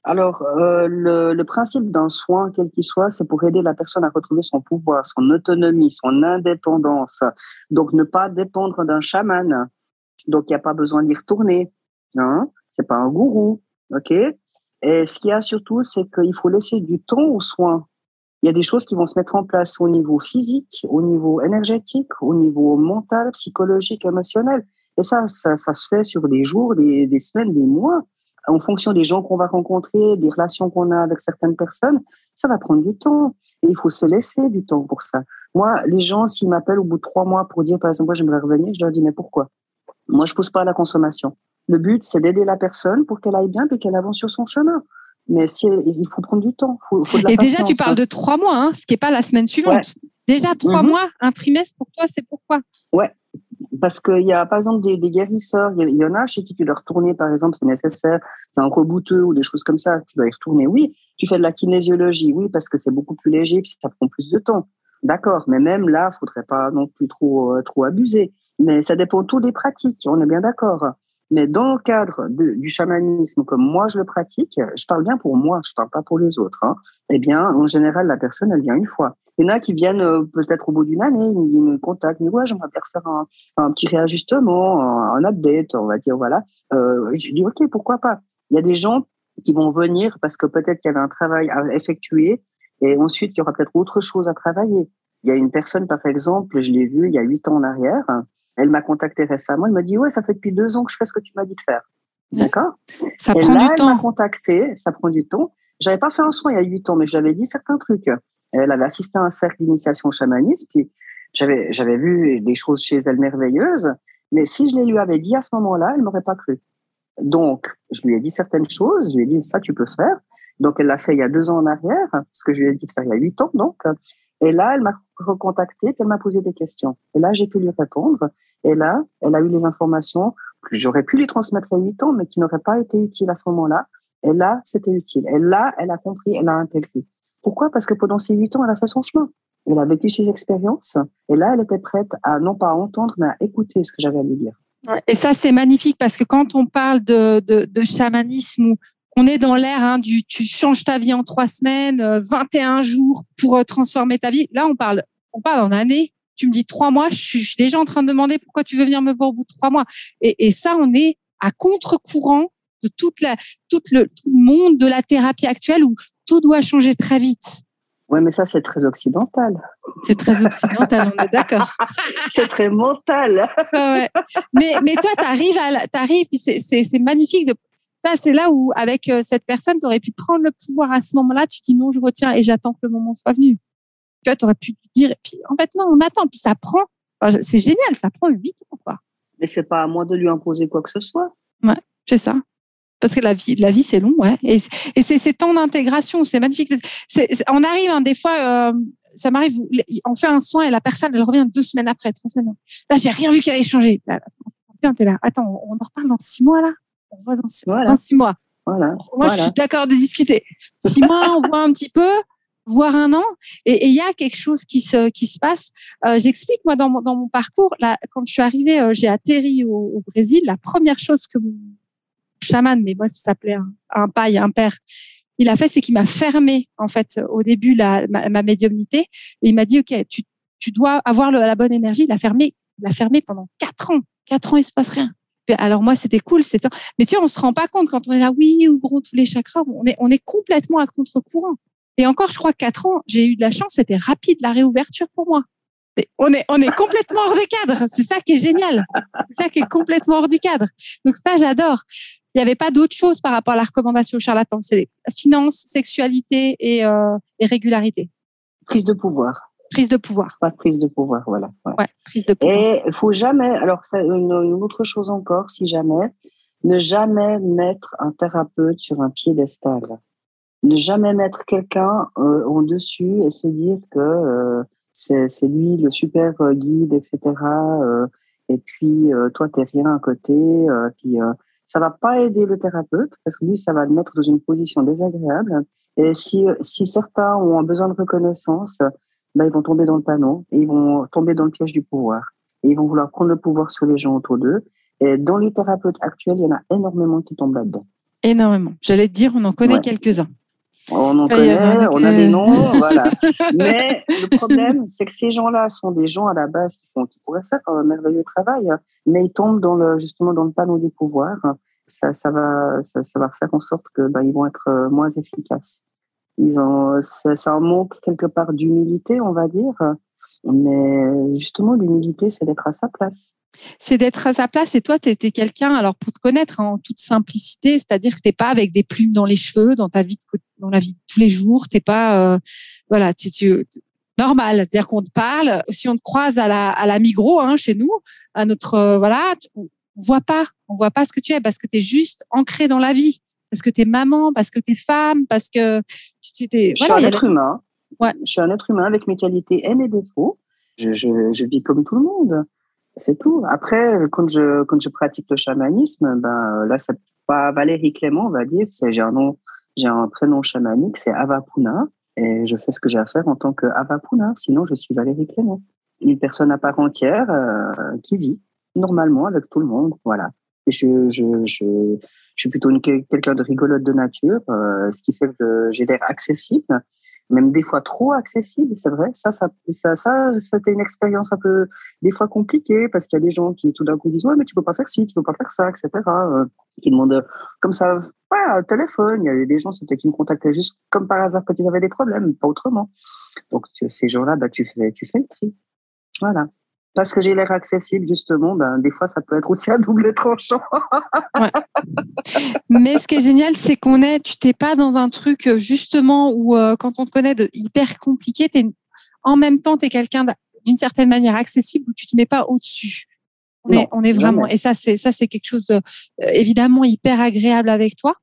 Alors, euh, le, le, principe d'un soin, quel qu'il soit, c'est pour aider la personne à retrouver son pouvoir, son autonomie, son indépendance. Donc, ne pas dépendre d'un chaman. Donc, il n'y a pas besoin d'y retourner. Hein? C'est pas un gourou, ok? Et ce qu'il y a surtout, c'est qu'il faut laisser du temps aux soins il y a des choses qui vont se mettre en place au niveau physique, au niveau énergétique, au niveau mental, psychologique, émotionnel. Et ça, ça, ça se fait sur des jours, des, des semaines, des mois. En fonction des gens qu'on va rencontrer, des relations qu'on a avec certaines personnes, ça va prendre du temps. Et il faut se laisser du temps pour ça. Moi, les gens, s'ils m'appellent au bout de trois mois pour dire, par exemple, moi, j'aimerais revenir, je leur dis, mais pourquoi? Moi, je pousse pas à la consommation. Le but, c'est d'aider la personne pour qu'elle aille bien et qu'elle avance sur son chemin. Mais si il faut prendre du temps. Faut, faut de la et déjà, tu parles de trois mois, hein, ce qui n'est pas la semaine suivante. Déjà, trois Mhm. mois, un trimestre pour toi, c'est pourquoi? Parce qu'il y a, par exemple, des, des guérisseurs, il y, en a chez qui tu dois retourner, par exemple, c'est nécessaire, c'est un rebouteux ou des choses comme ça, tu dois y retourner. Oui, tu fais de la kinésiologie, oui, parce que c'est beaucoup plus léger, puis ça prend plus de temps. D'accord, mais même là, il faudrait pas non plus trop, euh, trop abuser. Mais ça dépend tout des pratiques, on est bien d'accord. Mais dans le cadre du chamanisme, comme moi je le pratique, je parle bien pour moi, je parle pas pour les autres. Hein. Eh bien, en général, la personne, elle vient une fois. Il y en a qui viennent euh, peut-être au bout d'une année, ils me- contactent, ils me disent, ouais, j'aimerais bien refaire un, un petit réajustement, un, un update, on va dire, voilà. Euh, je dis, OK, pourquoi pas Il y a des gens qui vont venir parce que peut-être qu'il y avait un travail à effectuer et ensuite, il y aura peut-être autre chose à travailler. Il y a une personne, par exemple, je l'ai vue il y a huit ans en arrière, elle m'a contacté récemment, elle m'a dit, ouais, ça fait depuis deux ans que je fais ce que tu m'as dit de faire. D'accord Ça et prend là, du elle m'a temps. contacté, ça prend du temps. J'avais pas fait un soin il y a huit ans, mais je lui avais dit certains trucs. Elle avait assisté à un cercle d'initiation au chamanisme, puis j'avais, j'avais vu des choses chez elle merveilleuses, mais si je les lui avais dit à ce moment-là, elle m'aurait pas cru. Donc, je lui ai dit certaines choses, je lui ai dit ça, tu peux faire. Donc, elle l'a fait il y a deux ans en arrière, ce que je lui ai dit de faire il y a huit ans, donc. Et là, elle m'a recontacté, puis elle m'a posé des questions. Et là, j'ai pu lui répondre. Et là, elle a eu les informations que j'aurais pu lui transmettre a huit ans, mais qui n'auraient pas été utiles à ce moment-là. Et là, c'était utile. Et là, elle a compris, elle a intégré. Pourquoi? Parce que pendant ces huit ans, elle a fait son chemin. Elle a vécu ses expériences. Et là, elle était prête à, non pas à entendre, mais à écouter ce que j'avais à lui dire. Et ça, c'est magnifique parce que quand on parle de, de, de chamanisme, où on est dans l'ère hein, du tu changes ta vie en trois semaines, euh, 21 jours pour euh, transformer ta vie. Là, on parle, on parle en années. Tu me dis trois mois, je suis, je suis déjà en train de demander pourquoi tu veux venir me voir au bout de trois mois. Et, et ça, on est à contre-courant de toute la, tout, le, tout le monde de la thérapie actuelle où tout doit changer très vite. Ouais, mais ça, c'est très occidental. C'est très occidental, on est d'accord. c'est très mental. Ouais, ouais. Mais, mais toi, tu arrives, t'arrives, puis c'est magnifique. De... Ça, c'est là où, avec euh, cette personne, tu aurais pu prendre le pouvoir à ce moment-là. Tu dis non, je retiens et j'attends que le moment soit venu. Tu vois, tu aurais pu dire, et puis en fait, non, on attend. Puis ça prend, enfin, c'est génial, ça prend huit ans, quoi. Mais c'est pas à moi de lui imposer quoi que ce soit. C'est ça. Parce que la vie, la vie c'est long, ouais. Et, c'est ces temps d'intégration, c'est magnifique. On arrive, hein, des fois, euh, ça m'arrive, on fait un soin et la personne, elle revient deux semaines après, trois semaines. Là, j'ai rien vu qui avait changé. Là, t'es là. Attends, on en reparle dans six mois, là. On voit dans six, Voilà. dans six mois. Voilà. Moi, voilà. je suis d'accord de discuter. Six mois, on voit un petit peu, voire un an. Et il y a quelque chose qui se, qui se passe. Euh, J'explique, moi, dans mon, dans mon parcours, là, quand je suis arrivée, euh, j'ai atterri au, au Brésil. La première chose que mon chaman, mais moi, ça s'appelait un, un paille, un père, il a fait, c'est qu'il m'a fermé, en fait, au début, la, ma, ma médiumnité. Et il m'a dit, OK, tu, tu dois avoir le- la bonne énergie. Il a fermé, il a fermé pendant quatre ans. Quatre ans, il se passe rien. Alors moi, c'était cool, c'était. Mais tu vois, on se rend pas compte quand on est là. Oui, ouvrons tous les chakras. On est, on est complètement à contre-courant. Et encore, je crois quatre ans, j'ai eu de la chance. C'était rapide la réouverture pour moi. On est, on est complètement hors des cadres. C'est ça qui est génial. C'est ça qui est complètement hors du cadre. Donc ça, j'adore. Il n'y avait pas d'autre chose par rapport à la recommandation charlatan. C'est finance, sexualité et, euh, et régularité. Prise de pouvoir. Prise de pouvoir. Pas prise de pouvoir, voilà. Ouais. Ouais, prise de pouvoir. Et il faut jamais, alors c'est une, une autre chose encore, si jamais, ne jamais mettre un thérapeute sur un piédestal. Ne jamais mettre quelqu'un euh, en dessus et se dire que euh, c'est c'est lui le super euh, guide, etc. euh, et puis toi t'es rien à côté. puis ça va pas aider le thérapeute parce que lui ça va le mettre dans une position désagréable. Et si si certains ont un besoin de reconnaissance, ils vont tomber dans le panneau et ils vont tomber dans le piège du pouvoir. Et ils vont vouloir prendre le pouvoir sur les gens autour d'eux. Et dans les thérapeutes actuels, il y en a énormément qui tombent là-dedans. Énormément. J'allais te dire, on en connaît Ouais. quelques-uns. On en connaît, on a des noms, voilà. Mais le problème, c'est que ces gens-là sont des gens à la base qui, font, qui pourraient faire un merveilleux travail, mais ils tombent dans le, justement dans le panneau du pouvoir. Ça, ça, va, ça, ça va faire en sorte que bah, ils vont être euh, moins efficaces. Ils ont, ça, manque quelque part d'humilité, on va dire. Mais justement, l'humilité, c'est d'être à sa place. c'est d'être à sa place. Et toi, tu étais quelqu'un, alors pour te connaître hein, en toute simplicité, c'est-à-dire que tu n'es pas avec des plumes dans les cheveux dans ta vie, dans la vie de tous les jours. T'es pas, euh, voilà, tu, tu normal. C'est-à-dire qu'on te parle, si on te croise à la, à la Migros, hein, chez nous, à notre, euh, voilà, on voit pas, on voit pas ce que tu es parce que tu es juste ancré dans la vie, parce que tu es maman, parce que tu es femme, parce que tu es. Je suis un être humain. Ouais. Je suis un être humain avec mes qualités et mes défauts. Je, je, je vis comme tout le monde. C'est tout. Après, quand je, quand je pratique le chamanisme, ben, là, c'est pas Valérie Clément, on va dire. C'est, j'ai un nom, j'ai un prénom chamanique, c'est Avapuna. Et je fais ce que j'ai à faire en tant que Avapuna. Sinon, je suis Valérie Clément. Une personne à part entière euh, qui vit normalement avec tout le monde. Voilà. Je, suis plutôt quelqu'un de rigolote de nature, euh, ce qui fait que j'ai l'air accessible même des fois trop accessible, c'est vrai. Ça, ça, ça, ça c'était une expérience un peu, des fois compliquée, parce qu'il y a des gens qui tout d'un coup disent, ouais, mais tu peux pas faire ci, tu peux pas faire ça, etc. Euh, qui demandent comme ça, ouais, un téléphone. Il y avait des gens, qui me contactaient juste comme par hasard quand ils avaient des problèmes, pas autrement. Donc, ces gens-là, bah, tu fais, tu fais le tri. Voilà parce que j'ai l'air accessible, justement, ben, des fois, ça peut être aussi un double tranchant. Mais ce qui est génial, c'est qu'on est, tu t'es pas dans un truc, euh, justement, où euh, quand on te connaît de hyper compliqué, es, en même temps, tu es quelqu'un d'une certaine manière accessible où tu te mets pas au-dessus. On, est, on est vraiment, et ça, c'est ça, c'est quelque chose de, euh, évidemment hyper agréable avec toi.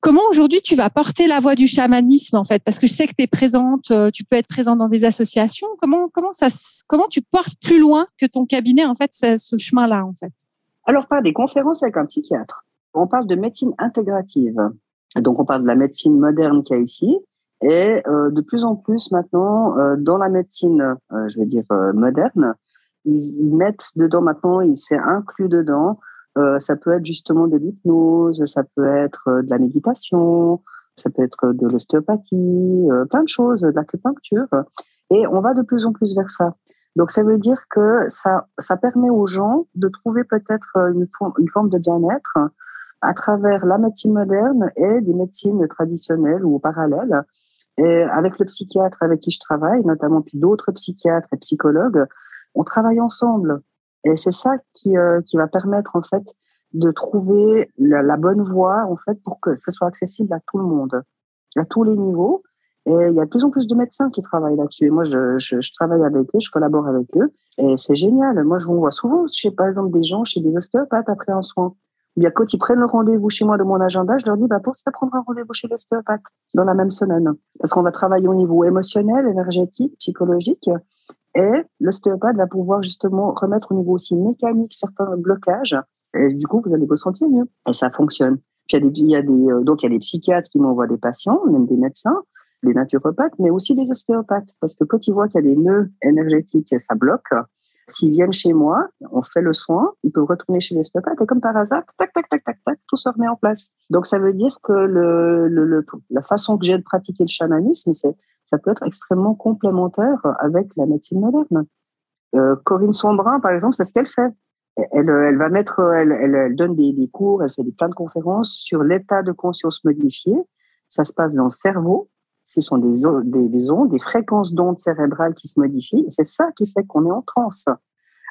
Comment aujourd'hui tu vas porter la voix du chamanisme en fait? Parce que je sais que tu es présente, euh, tu peux être présente dans des associations. Comment comment ça comment tu portes plus loin que ton cabinet en fait ce, chemin-là en fait? Alors pas des conférences avec un psychiatre. On parle de médecine intégrative. Donc on parle de la médecine moderne qu'il y a ici. Et euh, de plus en plus maintenant, dans la médecine, je vais dire moderne, ils, mettent dedans maintenant, il s'est inclus dedans. Euh, ça peut être justement de l'hypnose, ça peut être euh, de la méditation, ça peut être de l'ostéopathie, euh, plein de choses, de l'acupuncture. Et on va de plus en plus vers ça. Donc ça veut dire que ça, ça permet aux gens de trouver peut-être une, une forme de bien-être à travers la médecine moderne et des médecines traditionnelles ou parallèles. Et avec le psychiatre avec qui je travaille, notamment puis d'autres psychiatres et psychologues, on travaille ensemble. Et c'est ça qui, euh, qui va permettre en fait de trouver la, bonne voie en fait pour que ce soit accessible à tout le monde, à tous les niveaux. Et il y a de plus en plus de médecins qui travaillent là-dessus. Et moi, je, je, travaille avec eux, je collabore avec eux. Et c'est génial. Moi, je vous vois souvent chez, par exemple, des gens chez des ostéopathes après un soin. Bien, quand ils prennent le rendez-vous chez moi de mon agenda, je leur dis, bah, pensez à prendre un rendez-vous chez l'ostéopathe dans la même semaine. Parce qu'on va travailler au niveau émotionnel, énergétique, psychologique. Et l'ostéopathe va pouvoir justement remettre au niveau aussi mécanique certains blocages. Et du coup, vous allez vous sentir mieux. Et ça fonctionne. Il y a des, euh, donc il y a des psychiatres qui m'envoient des patients, même des médecins, des naturopathes, mais aussi des ostéopathes. Parce que quand ils voient qu'il y a des nœuds énergétiques, ça bloque. S'ils viennent chez moi, on fait le soin, ils peuvent retourner chez l'ostéopathe et comme par hasard, tac, tac, tac, tac, tac, tout se remet en place. Donc ça veut dire que la façon que j'ai de pratiquer le chamanisme, c'est ça peut être extrêmement complémentaire avec la médecine moderne. Euh, Corinne Sombrin, par exemple, c'est ce qu'elle fait. Elle, elle, va mettre, elle, elle, donne des, des, cours, elle fait des plein de conférences sur l'état de conscience modifié. Ça se passe dans le cerveau. Ce sont des, des, des ondes, des fréquences d'ondes cérébrales qui se modifient. C'est ça qui fait qu'on est en transe.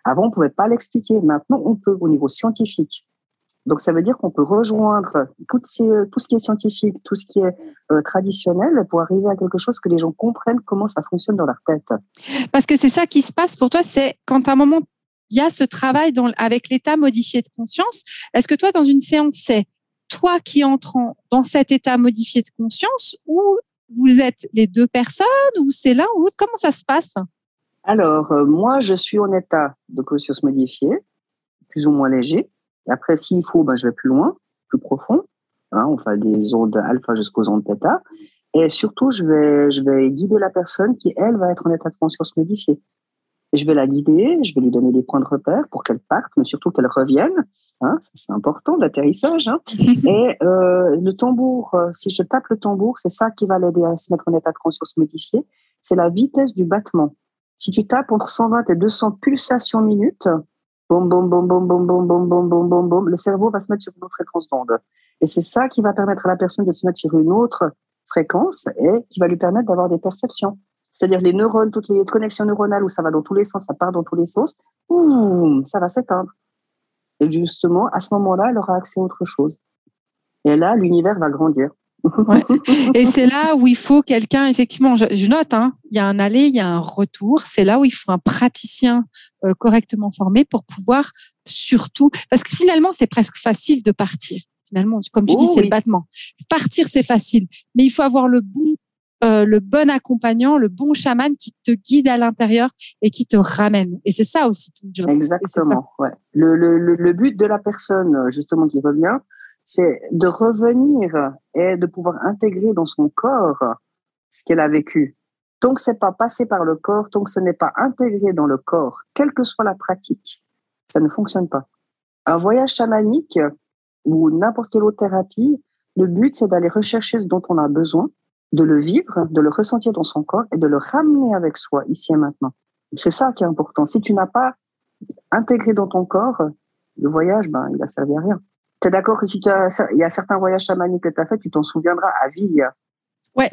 Avant, on pouvait pas l'expliquer. Maintenant, on peut au niveau scientifique. Donc, ça veut dire qu'on peut rejoindre tout, tout, ce qui est scientifique, tout ce qui est euh, traditionnel pour arriver à quelque chose que les gens comprennent comment ça fonctionne dans leur tête. Parce que c'est ça qui se passe pour toi, c'est quand à un moment, il y a ce travail dans, avec l'état modifié de conscience. Est-ce que toi, dans une séance, c'est toi qui entrant dans cet état modifié de conscience ou vous êtes les deux personnes ou c'est l'un ou l'autre? Comment ça se passe? Alors, euh, moi, je suis en état de conscience modifié, plus ou moins léger. Et après, s'il faut, ben, je vais plus loin, plus profond. Hein, on fait des ondes alpha jusqu'aux ondes theta. Et surtout, je vais, je vais guider la personne qui, elle, va être en état de conscience modifié. Et je vais la guider, je vais lui donner des points de repère pour qu'elle parte, mais surtout qu'elle revienne. Hein, c'est important, l'atterrissage. Hein. Et euh, le tambour, euh, si je tape le tambour, c'est ça qui va l'aider à se mettre en état de conscience modifié. C'est la vitesse du battement. Si tu tapes entre 120 et 200 pulsations minutes, boum, boum, boum, boum, boum, boum, boum, boum, boum, boum, boum, le cerveau va se mettre sur une autre fréquence d'onde. Et c'est ça qui va permettre à la personne de se mettre sur une autre fréquence et qui va lui permettre d'avoir des perceptions. C'est-à-dire les neurones, toutes les connexions neuronales où ça va dans tous les sens, ça part dans tous les sens, ça va s'éteindre. Et justement, à ce moment-là, elle aura accès à autre chose. Et là, l'univers va grandir. Et c'est là où il faut quelqu'un, effectivement, je, note, hein, il y a un aller, il y a un retour. C'est là où il faut un praticien euh, correctement formé pour pouvoir surtout, parce que finalement, c'est presque facile de partir. Finalement, comme tu dis, oh c'est le battement. Partir, c'est facile, mais il faut avoir le bon, euh, le bon accompagnant, le bon chaman qui te guide à l'intérieur et qui te ramène. Et c'est ça aussi ton job. Exactement. Ouais. Le, le, le, but de la personne, justement, qui revient, c'est de revenir et de pouvoir intégrer dans son corps ce qu'elle a vécu. Tant que c'est pas passé par le corps, tant que ce n'est pas intégré dans le corps, quelle que soit la pratique, ça ne fonctionne pas. Un voyage chamanique ou n'importe quelle autre thérapie, le but c'est d'aller rechercher ce dont on a besoin, de le vivre, de le ressentir dans son corps et de le ramener avec soi ici et maintenant. C'est ça qui est important. Si tu n'as pas intégré dans ton corps, le voyage, ben, il a servi à rien. Tu es d'accord que si tu as, il y a certains voyages chamaniques que tu as fait, tu t'en souviendras à vie. Ouais,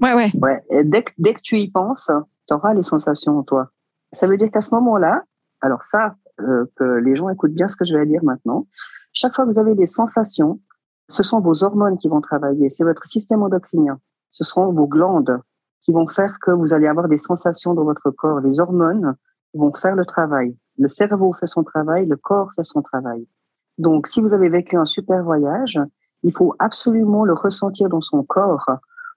ouais, ouais. ouais. Et dès, que, dès que tu y penses, tu auras les sensations en toi. Ça veut dire qu'à ce moment-là, alors ça, euh, que les gens écoutent bien ce que je vais dire maintenant, chaque fois que vous avez des sensations, ce sont vos hormones qui vont travailler, c'est votre système endocrinien, ce seront vos glandes qui vont faire que vous allez avoir des sensations dans votre corps. Les hormones vont faire le travail. Le cerveau fait son travail, le corps fait son travail. Donc, si vous avez vécu un super voyage, il faut absolument le ressentir dans son corps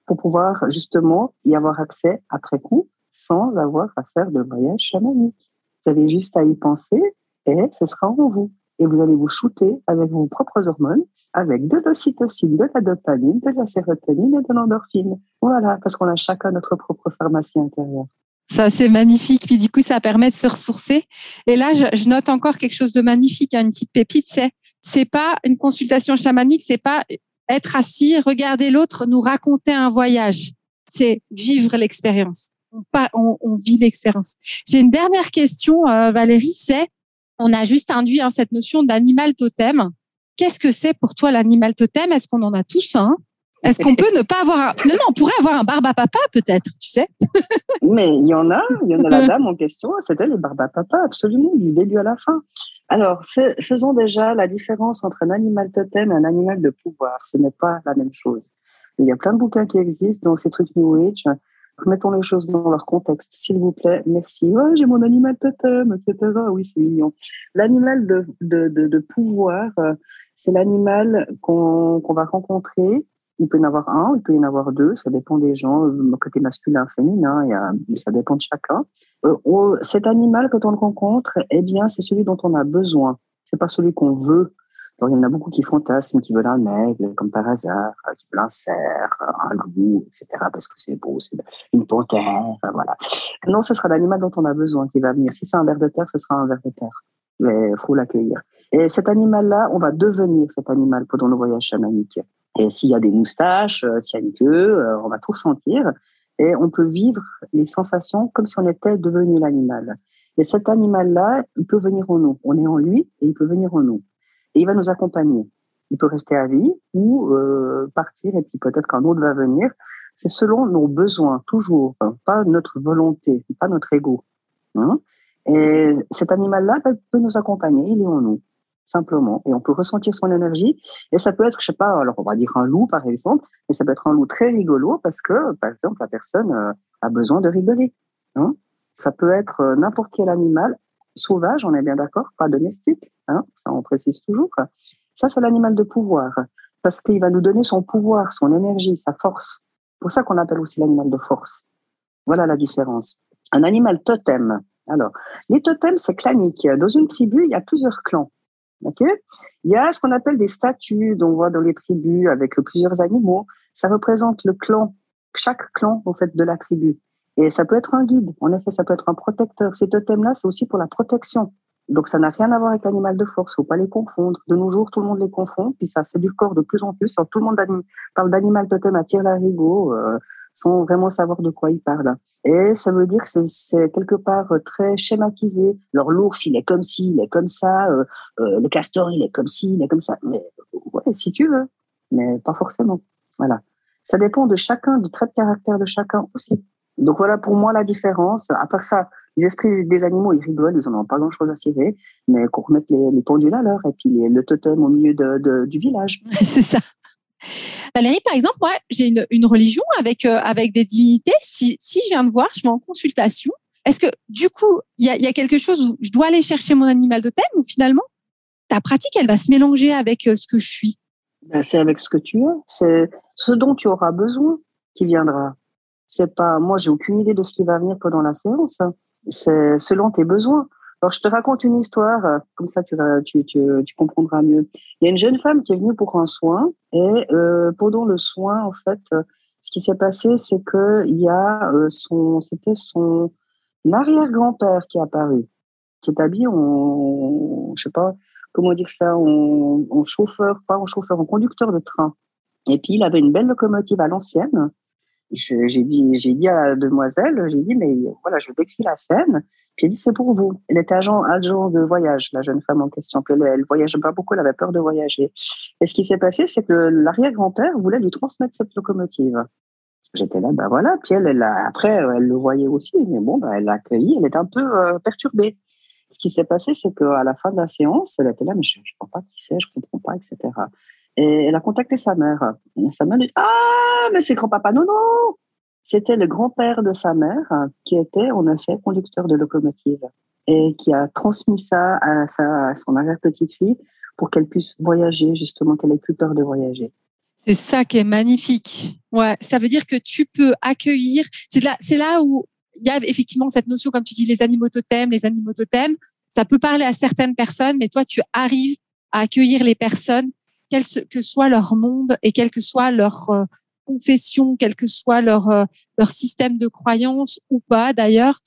pour pouvoir justement y avoir accès après coup sans avoir à faire de voyage chamanique. Vous avez juste à y penser et ce sera en vous. Et vous allez vous shooter avec vos propres hormones, avec de l'ocytocine, de la dopamine, de la sérotonine et de l'endorphine. Voilà, parce qu'on a chacun notre propre pharmacie intérieure. Ça, c'est magnifique. Puis du coup, ça permet de se ressourcer. Et là, je, note encore quelque chose de magnifique, hein, une petite pépite. C'est, c'est pas une consultation chamanique, c'est pas être assis, regarder l'autre, nous raconter un voyage. C'est vivre l'expérience. On, on, vit l'expérience. J'ai une dernière question, euh, Valérie. C'est, on a juste induit hein, cette notion d'animal totem. Qu'est-ce que c'est pour toi l'animal totem? Est-ce qu'on en a tous un? Est-ce qu'on peut ne pas avoir un... Non, non, on pourrait avoir un barbe à papa peut-être, tu sais? Mais il y en a, il y en a la dame en question, c'était les barbes à papa, absolument, du début à la fin. Alors, faisons déjà la différence entre un animal totem et un animal de pouvoir. Ce n'est pas la même chose. Il y a plein de bouquins qui existent dans ces trucs New Age. Mettons les choses dans leur contexte, s'il vous plaît. Merci. J'ai mon animal totem, etc. Oui, c'est mignon. L'animal de, de, de, pouvoir, euh, c'est l'animal qu'on va rencontrer il peut y en avoir un, il peut y en avoir deux, ça dépend des gens, euh, côté masculin, féminin, il y a, ça dépend de chacun. Euh, cet animal, quand on le rencontre, eh bien, c'est celui dont on a besoin. C'est pas celui qu'on veut. Alors, il y en a beaucoup qui fantasment, qui veulent un aigle, comme par hasard, euh, qui veulent un cerf, un loup, etc., parce que c'est beau, c'est une panthère, voilà. Non, ce sera l'animal dont on a besoin qui va venir. Si c'est un ver de terre, ce sera un ver de terre. Il faut l'accueillir. Et cet animal-là, on va devenir cet animal pendant nos voyages chamaniques. Et s'il y a des moustaches, euh, s'il y a une queue, euh, on va tout ressentir. Et on peut vivre les sensations comme si on était devenu l'animal. Et cet animal-là, il peut venir en nous. On est en lui et il peut venir en nous. Et il va nous accompagner. Il peut rester à vie ou euh, partir et puis peut-être qu'un autre va venir. C'est selon nos besoins, toujours, hein, pas notre volonté, pas notre ego. Hein. Et cet animal-là peut nous accompagner, il est en nous simplement. Et on peut ressentir son énergie. Et ça peut être, je sais pas, alors on va dire un loup par exemple, mais ça peut être un loup très rigolo parce que, par exemple, la personne euh, a besoin de rigoler. Hein. ça peut être euh, n'importe quel animal sauvage, on est bien d'accord, pas domestique. Hein, ça, on précise toujours. Ça, c'est l'animal de pouvoir parce qu'il va nous donner son pouvoir, son énergie, sa force. C'est pour ça qu'on appelle aussi l'animal de force. Voilà la différence. Un animal totem. Alors, les totems, c'est clanique. Dans une tribu, il y a plusieurs clans. Okay il y a ce qu'on appelle des statues dont on voit dans les tribus avec plusieurs animaux. Ça représente le clan, chaque clan en fait de la tribu. Et ça peut être un guide. En effet, ça peut être un protecteur. Ces totems-là, c'est aussi pour la protection. Donc, ça n'a rien à voir avec l'animal de force. Faut pas les confondre. De nos jours, tout le monde les confond. Puis ça c'est du corps de plus en plus. tout le monde parle d'animal totem à tire larigot euh, sans vraiment savoir de quoi il parle. Et ça veut dire que c'est quelque part euh, très schématisé. Alors l'ours, il est comme ci, il est comme ça. Euh, euh, le castor, il est comme ci, il est comme ça. Mais ouais, si tu veux, mais pas forcément. Voilà. Ça dépend de chacun, du trait de caractère de chacun aussi. Donc voilà pour moi la différence. À part ça, les esprits des animaux, ils rigolent, ils n'en ont pas grand-chose à cirer, mais qu'on remette les, pendules à l'heure et puis le totem au milieu du village. C'est ça. Valérie, par exemple, moi, j'ai une, religion avec, euh, avec des divinités. Si, si je viens de voir, je vais en consultation. Est-ce que du coup, il y a, quelque chose où je dois aller chercher mon animal de thème ou finalement, ta pratique, elle va se mélanger avec euh, ce que je suis? Ben, C'est avec ce que tu es. C'est ce dont tu auras besoin qui viendra. C'est pas, moi, j'ai aucune idée de ce qui va venir pendant la séance. C'est selon tes besoins. Alors, je te raconte une histoire, euh, comme ça tu, tu, tu, comprendras mieux. Il y a une jeune femme qui est venue pour un soin, et euh, pendant le soin, en fait, euh, ce qui s'est passé, c'est que il y a son, c'était son arrière-grand-père qui est apparu, qui est habillé en, je sais pas comment dire ça, en, en chauffeur, pas en chauffeur, en conducteur de train. Et puis il avait une belle locomotive à l'ancienne j'ai dit, j'ai dit à la demoiselle, j'ai dit, mais voilà, je décris la scène. Puis elle dit, c'est pour vous. Elle était agent, agent de voyage, la jeune femme en question. Puis elle, elle voyageait pas beaucoup, elle avait peur de voyager. Et ce qui s'est passé, c'est que l'arrière-grand-père voulait lui transmettre cette locomotive. J'étais là, ben voilà. Puis elle, elle après, elle le voyait aussi, mais bon, ben, elle l'a accueilli. Elle était un peu euh, perturbée. Ce qui s'est passé, c'est qu'à la fin de la séance, elle était là, mais je ne comprends pas qui c'est, je comprends pas, etc. Et elle a contacté sa mère. Sa mère dit Ah, mais c'est grand-papa. Non, non C'était le grand-père de sa mère qui était, en effet, conducteur de locomotive et qui a transmis ça à, sa, son arrière-petite-fille pour qu'elle puisse voyager, justement, qu'elle ait plus peur de voyager. C'est ça qui est magnifique. Ouais, ça veut dire que tu peux accueillir. C'est là, c'est là où il y a effectivement cette notion, comme tu dis, les animaux totems, les animaux totems. Ça peut parler à certaines personnes, mais toi, tu arrives à accueillir les personnes quel que soit leur monde et quelle que soit leur euh, confession, quel que soit leur, euh, leur système de croyance ou pas d'ailleurs,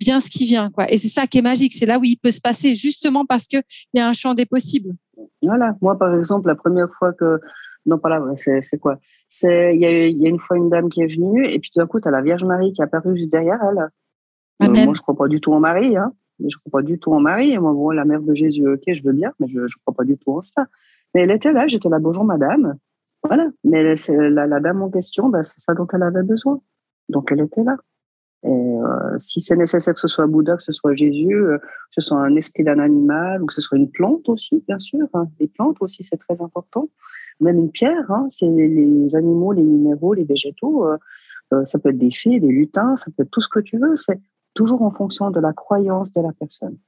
vient ce qui vient. Quoi. Et c'est ça qui est magique, c'est là où il peut se passer, justement parce qu'il y a un champ des possibles. Voilà, moi par exemple, la première fois que... Non, pas là, c'est quoi? Il y, a, y a une fois une dame qui est venue et puis tout d'un coup, tu as la Vierge Marie qui est apparue juste derrière elle. Euh, moi, je crois pas du tout en Marie. Hein. Je crois pas du tout en Marie. Moi, bon, la mère de Jésus, ok, je veux bien, mais je ne crois pas du tout en ça. Mais elle était là, j'étais là, bonjour madame. Voilà. Mais la, la, dame en question, bah, c'est ça dont elle avait besoin. Donc elle était là. Et euh, si c'est nécessaire que ce soit Bouddha, que ce soit Jésus, euh, que ce soit un esprit d'un animal, ou que ce soit une plante aussi, bien sûr. Hein. Les plantes aussi, c'est très important. Même une pierre, hein, c'est les, animaux, les minéraux, les végétaux. Euh, ça peut être des fées, des lutins, ça peut être tout ce que tu veux. C'est toujours en fonction de la croyance de la personne.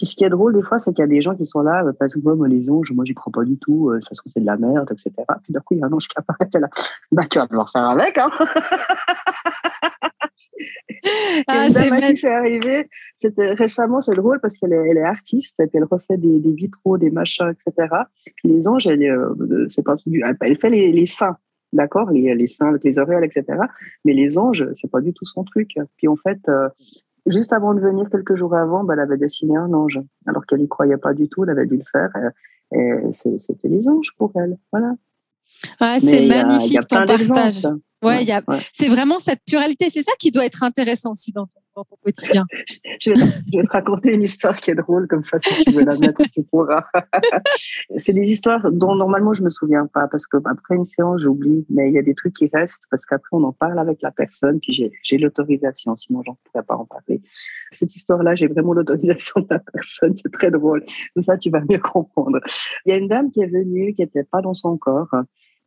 Puis ce qui est drôle des fois, c'est qu'il y a des gens qui sont là, euh, parce que moi, les anges, moi, j'y crois pas du tout, euh, parce que c'est de la merde, etc. Puis d'un coup, il y a un ange qui apparaît, là, bah, tu vas devoir faire avec, hein. ah, c'est qui arrivée. C'était récemment, c'est drôle parce qu'elle est, elle est artiste, et puis elle refait des, des, vitraux, des machins, etc. Puis les anges, elle, euh, c'est pas elle fait les, les seins, d'accord, les, les seins avec les oreilles, etc. Mais les anges, c'est pas du tout son truc. Puis en fait, Juste avant de venir, quelques jours avant, bah, elle avait dessiné un ange, alors qu'elle n'y croyait pas du tout, elle avait dû le faire. Et, c'était les anges pour elle. Voilà. c'est magnifique ton partage. Ouais, c'est vraiment cette pluralité. C'est ça qui doit être intéressant aussi dans ton je, vais, te raconter une histoire qui est drôle, comme ça, si tu veux la mettre, tu pourras. c'est des histoires dont normalement je me souviens pas, parce qu'après une séance, j'oublie, mais il y a des trucs qui restent, parce qu'après on en parle avec la personne, puis j'ai l'autorisation, sinon j'en pourrais pas en parler. Cette histoire-là, j'ai vraiment l'autorisation de la personne, c'est très drôle. Comme ça, tu vas mieux comprendre. Il y a une dame qui est venue, qui n'était pas dans son corps,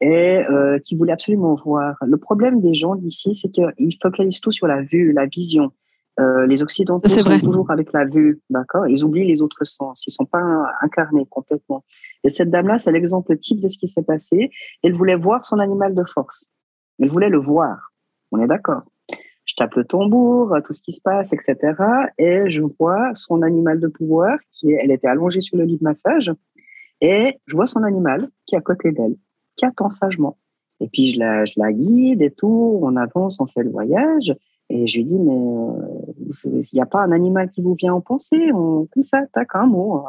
et euh, qui voulait absolument voir. Le problème des gens d'ici, c'est qu'ils focalisent tout sur la vue, la vision. Euh, les Occidentaux sont toujours avec la vue, d'accord? Ils oublient les autres sens, ils sont pas incarnés complètement. Et cette dame-là, c'est l'exemple type de ce qui s'est passé. Elle voulait voir son animal de force. Elle voulait le voir. On est d'accord Je tape le tambour, tout ce qui se passe, etc. Et je vois son animal de pouvoir, qui elle était allongée sur le lit de massage, et je vois son animal qui est à côté d'elle, qui attend sagement. Et puis je la, je la guide et tout, on avance, on fait le voyage. Et je lui dis, mais euh, il n'y a pas un animal qui vous vient en pensée on, Comme ça, tac, un mot,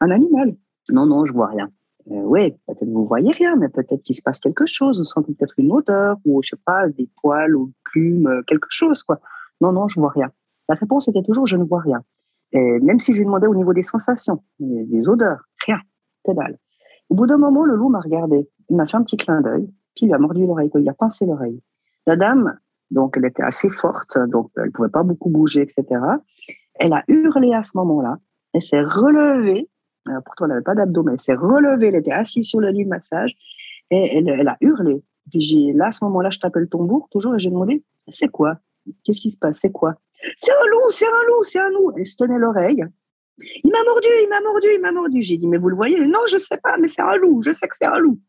un animal. Non, non, je vois rien. Euh, oui, peut-être vous voyez rien, mais peut-être qu'il se passe quelque chose. Vous sentez peut-être une odeur, ou je sais pas, des poils ou plumes, euh, quelque chose, quoi. Non, non, je vois rien. La réponse était toujours, je ne vois rien. Même si je lui demandais au niveau des sensations, des odeurs, rien, pédale. Au bout d'un moment, le loup m'a regardé. Il m'a fait un petit clin d'œil, puis il a mordu l'oreille, il a pincé l'oreille. La dame, donc elle était assez forte, donc elle pouvait pas beaucoup bouger, etc. Elle a hurlé à ce moment-là, elle s'est relevée, pourtant elle n'avait pas d'abdomen, elle s'est relevée, elle était assise sur le lit de massage, et elle, a hurlé. Puis j'ai, là, à ce moment-là, je tapais le tambour toujours et j'ai demandé, c'est quoi? Qu'est-ce qui se passe? C'est quoi? C'est un loup, c'est un loup, c'est un loup. Elle se tenait l'oreille. Il m'a mordu, il m'a mordu, il m'a mordu. J'ai dit, mais vous le voyez? Non, je ne sais pas, mais c'est un loup, je sais que c'est un loup.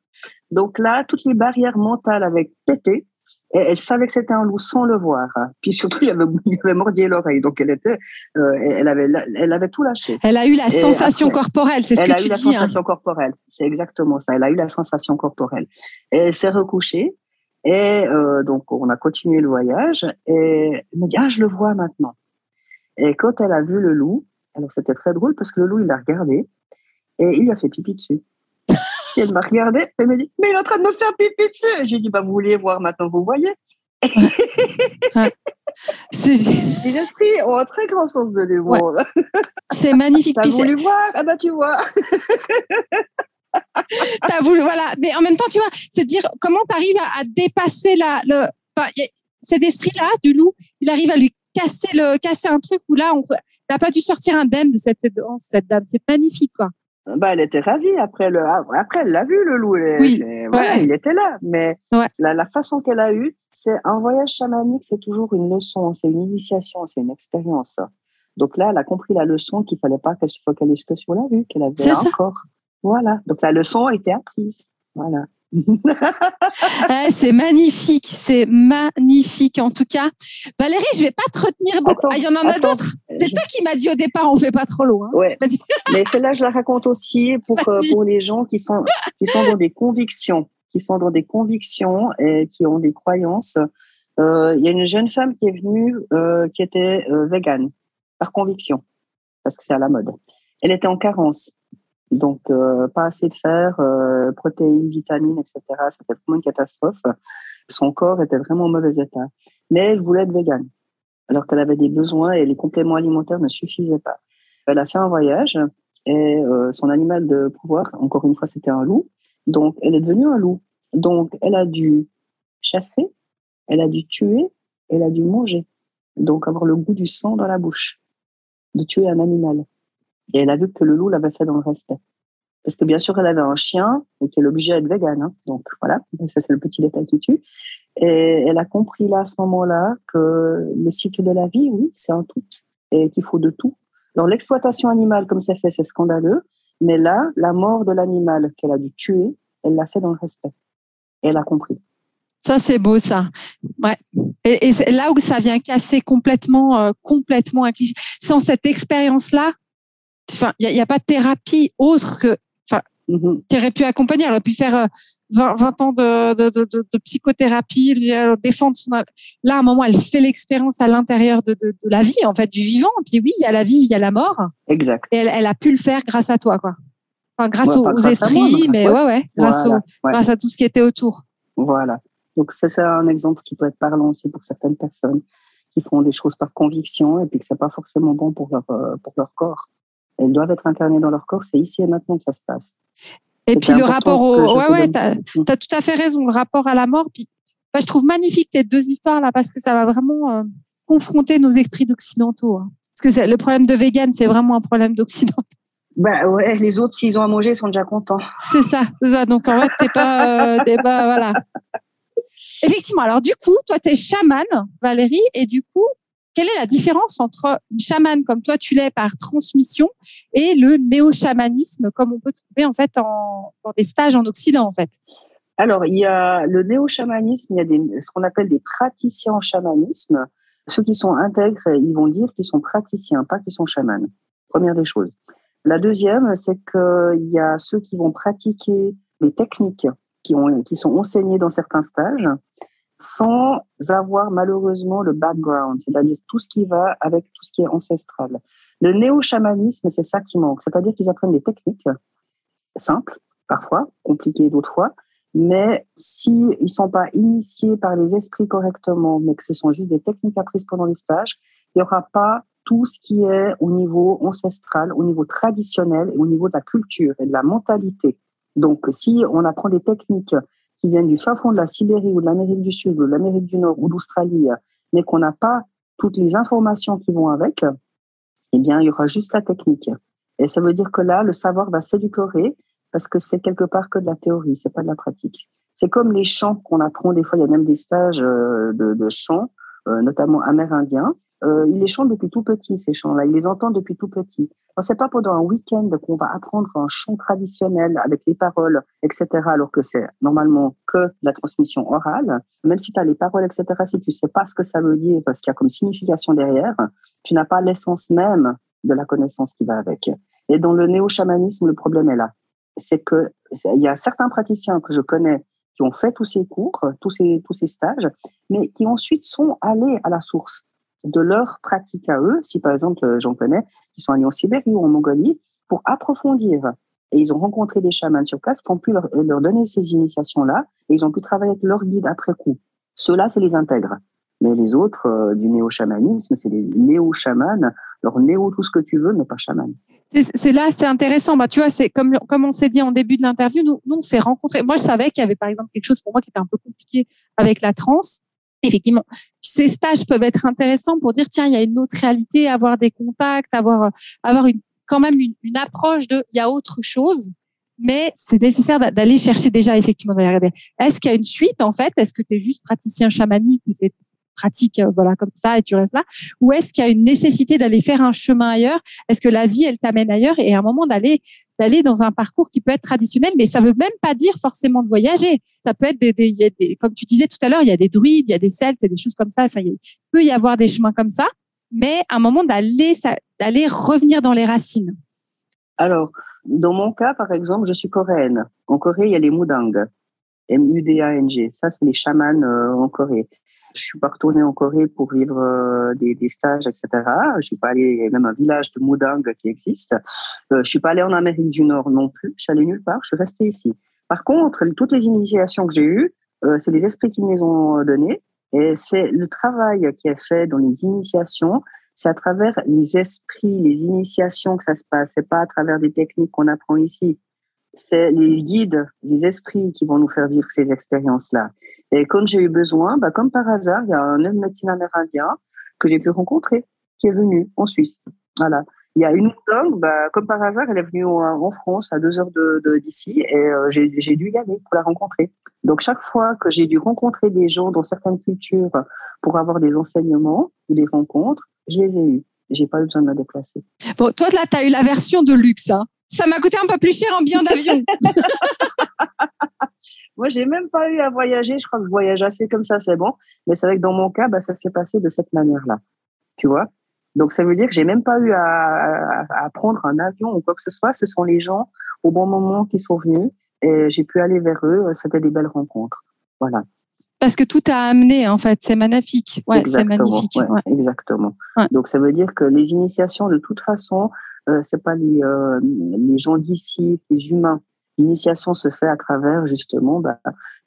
Donc là, toutes les barrières mentales avaient pété. Et elle savait que c'était un loup sans le voir. Puis surtout, il avait, il avait mordu l'oreille. Donc elle était, euh, elle avait, elle avait tout lâché. Elle a eu la sensation corporelle, c'est ce que tu dis. Elle a eu la hein. sensation corporelle. C'est exactement ça. Elle a eu la sensation corporelle. Et elle s'est recouchée. Et euh, donc, on a continué le voyage. Et elle m'a dit, ah, je le vois maintenant. Et quand elle a vu le loup, alors c'était très drôle parce que le loup, il l'a regardé et il lui a fait pipi dessus. Et elle m'a regardé et m'a dit, mais il est en train de me faire pipi dessus. J'ai dit, bah, vous vouliez voir maintenant, vous voyez. Les esprits ont un très grand sens de l'humour. C'est magnifique. T'as voulu voir? Ah bah tu vois. T'as voulu, voilà. Mais en même temps, tu vois, c'est dire comment tu arrives à, dépasser la, le, cet esprit-là du loup, il arrive à lui casser, le, casser un truc où là, on n'a pas dû sortir indemne de cette, cette dame. C'est magnifique, quoi. Bah, elle était ravie. Après, le, après elle l'a vu, le loup. Oui, voilà, il était là. Mais la, la, façon qu'elle a eue, c'est un voyage chamanique, c'est toujours une leçon, c'est une initiation, c'est une expérience. Donc là, elle a compris la leçon qu'il fallait pas qu'elle se focalise que sur la vue, qu'elle avait encore. Voilà. Donc la leçon a été apprise. Voilà. c'est magnifique, c'est magnifique en tout cas. Valérie, je vais pas te retenir beaucoup. Ah, il y en a d'autres. C'est toi qui m'as dit au départ, on fait pas trop loin. Ouais. Mais celle-là, je la raconte aussi pour, euh, pour les gens qui sont, qui sont dans des convictions, qui sont dans des convictions et qui ont des croyances. Euh, il y a une jeune femme qui est venue, euh, qui était végane par conviction, parce que c'est à la mode. Elle était en carence. Donc, euh, pas assez de fer, euh, protéines, vitamines, etc. C'était vraiment une catastrophe. Son corps était vraiment en mauvais état. Mais elle voulait être végane, alors qu'elle avait des besoins et les compléments alimentaires ne suffisaient pas. Elle a fait un voyage et euh, son animal de pouvoir, encore une fois, c'était un loup. Donc, elle est devenue un loup. Donc, elle a dû chasser, elle a dû tuer, elle a dû manger. Donc, avoir le goût du sang dans la bouche, de tuer un animal. Et elle a vu que le loup l'avait fait dans le respect. Parce que bien sûr, elle avait un chien et qu'elle est obligée d'être végane. Hein. Donc voilà, ça c'est le petit détail qui tue. Et elle a compris là, à ce moment-là, que le cycle de la vie, oui, c'est un tout. Et qu'il faut de tout. Alors l'exploitation animale, comme c'est fait, c'est scandaleux. Mais là, la mort de l'animal qu'elle a dû tuer, elle l'a fait dans le respect. Et elle a compris. Ça, c'est beau, ça. Ouais. Et, et là où ça vient casser complètement, euh, complètement un. Sans cette expérience-là, enfin, il n'y a, pas de thérapie autre que, enfin, mm-hmm. qui aurait pu accompagner. Elle aurait pu faire 20, euh, ans de, de, de, de psychothérapie, défendre son. Là, à un moment, elle fait l'expérience à l'intérieur de, la vie, en fait, du vivant. Et puis oui, il y a la vie, il y a la mort. Exact. Et elle, elle, a pu le faire grâce à toi, quoi. Enfin, grâce aux, esprits, mais ouais, ouais, grâce, grâce à tout ce qui était autour. Voilà. Donc, c'est un exemple qui peut être parlant aussi pour certaines personnes qui font des choses par conviction et puis que c'est pas forcément bon pour leur, euh, pour leur corps elles doivent être incarnées dans leur corps. C'est ici et maintenant que ça se passe. Et puis le rapport au. Ouais, ouais, tu as, tout à fait raison. Le rapport à la mort. Puis, je trouve magnifique tes deux histoires là parce que ça va vraiment euh, confronter nos esprits d'occidentaux. Hein. Parce que le problème de vegan, c'est vraiment un problème d'occidentaux. Ben ouais, les autres, s'ils ont à manger, ils sont déjà contents. C'est ça, ça. Donc en fait, t'es pas, euh, pas, voilà. Effectivement. Alors du coup, toi, tu es chamane, Valérie, et du coup, quelle est la différence entre une chamane comme toi tu l'es par transmission et le néo-chamanisme comme on peut trouver en fait dans des stages en Occident en fait? Alors il y a le néo-chamanisme, il y a ce qu'on appelle des praticiens en chamanisme. Ceux qui sont intègres, ils vont dire qu'ils sont praticiens, pas qu'ils sont chamans. Première des choses. La deuxième, c'est qu'il y a ceux qui vont pratiquer des techniques qui sont enseignées dans certains stages sans avoir malheureusement le background, c'est-à-dire tout ce qui va avec tout ce qui est ancestral. Le néo-chamanisme, c'est ça qui manque, c'est-à-dire qu'ils apprennent des techniques simples, parfois, compliquées d'autres fois, mais s'ils ne sont pas initiés par les esprits correctement, mais que ce sont juste des techniques apprises pendant les stages, il n'y aura pas tout ce qui est au niveau ancestral, au niveau traditionnel et au niveau de la culture et de la mentalité. Donc, si on apprend des techniques viennent du fin fond de la Sibérie ou de l'Amérique du Sud ou de l'Amérique du Nord ou d'Australie, mais qu'on n'a pas toutes les informations qui vont avec, eh bien, il y aura juste la technique. Et ça veut dire que là, le savoir va s'éduquer parce que c'est quelque part que de la théorie, c'est pas de la pratique. C'est comme les chants qu'on apprend. Des fois, il y a même des stages euh, de, de chants, euh, notamment amérindiens. Euh, ils les chantent depuis tout petit, ces chants-là. Ils les entendent depuis tout petit. C'est pas pendant un week-end qu'on va apprendre un chant traditionnel avec les paroles, etc., alors que c'est normalement que la transmission orale. Même si tu as les paroles, etc., si tu sais pas ce que ça veut dire, parce qu'il y a comme signification derrière, tu n'as pas l'essence même de la connaissance qui va avec. Et dans le néo-chamanisme, le problème est là. C'est que il y a certains praticiens que je connais qui ont fait tous ces cours, tous ces, tous ces stages, mais qui ensuite sont allés à la source de leur pratique à eux. Si par exemple, euh, j'en connais, qui sont allés en Sibérie ou en Mongolie pour approfondir. Et ils ont rencontré des chamans sur place qui ont pu leur, leur donner ces initiations-là et ils ont pu travailler avec leur guide après coup. Ceux-là, c'est les intègres. Mais les autres euh, du néo-chamanisme, c'est des néo-chamans. Alors, néo, tout ce que tu veux, mais pas chaman. C'est là, c'est intéressant. Bah, tu vois, c'est comme, comme on s'est dit en début de l'interview, nous, nous on s'est rencontrés. Moi, je savais qu'il y avait, par exemple, quelque chose pour moi qui était un peu compliqué avec la transe. Effectivement, ces stages peuvent être intéressants pour dire, tiens, il y a une autre réalité, avoir des contacts, avoir, avoir une, quand même une, approche de, il y a autre chose mais c'est nécessaire d'aller chercher déjà effectivement d'aller regarder. Est-ce qu'il y a une suite en fait? Est-ce que tu es juste praticien chamanique s'est pratique euh, voilà comme ça et tu restes là. Ou est-ce qu'il y a une nécessité d'aller faire un chemin ailleurs? Est-ce que la vie elle t'amène ailleurs? Et à un moment d'aller d'aller dans un parcours qui peut être traditionnel mais ça veut même pas dire forcément de voyager. Ça peut être des, comme tu disais tout à l'heure il y a des druides il y a des celtes et des choses comme ça. Enfin il peut y avoir des chemins comme ça mais à un moment d'aller d'aller revenir dans les racines. Alors dans mon cas par exemple je suis coréenne. En Corée il y a les mudang M-U-D-A-N-G. Ça, c'est les chamans euh, en Corée. Je suis pas retournée en Corée pour vivre euh, des, stages, etc. Je suis pas allée, il y a même un village de Moudang qui existe. Euh, je suis pas allée en Amérique du Nord non plus. Je suis allée nulle part. Je suis restée ici. Par contre, toutes les initiations que j'ai eues, euh, c'est les esprits qui me les ont données. Et c'est le travail qui est fait dans les initiations. C'est à travers les esprits, les initiations que ça se passe. C'est pas à travers des techniques qu'on apprend ici c'est les guides, les esprits qui vont nous faire vivre ces expériences-là. Et quand j'ai eu besoin, bah, comme par hasard, il y a un homme médecin amérindien que j'ai pu rencontrer, qui est venu en Suisse. Voilà. Il y a une langue, bah, comme par hasard, elle est venue en, France à deux heures de, d'ici et euh, j'ai, dû y aller pour la rencontrer. Donc chaque fois que j'ai dû rencontrer des gens dans certaines cultures pour avoir des enseignements ou des rencontres, je les ai eus. J'ai pas eu besoin de me déplacer. Bon, toi là, tu as eu la version de luxe. Hein ça m'a coûté un peu plus cher en billet d'avion. Moi, j'ai même pas eu à voyager. Je crois que je voyage assez comme ça, c'est bon. Mais c'est vrai que dans mon cas, bah, ça s'est passé de cette manière-là. Tu vois? Donc, ça veut dire que j'ai même pas eu à, prendre un avion ou quoi que ce soit. Ce sont les gens au bon moment qui sont venus et j'ai pu aller vers eux. C'était des belles rencontres. Voilà. Parce que tout a amené, en fait. C'est magnifique. Ouais, c'est magnifique. Exactement. Donc, ça veut dire que les initiations, de toute façon, euh, c'est pas les, euh, les gens d'ici, les humains. L'initiation se fait à travers justement bah,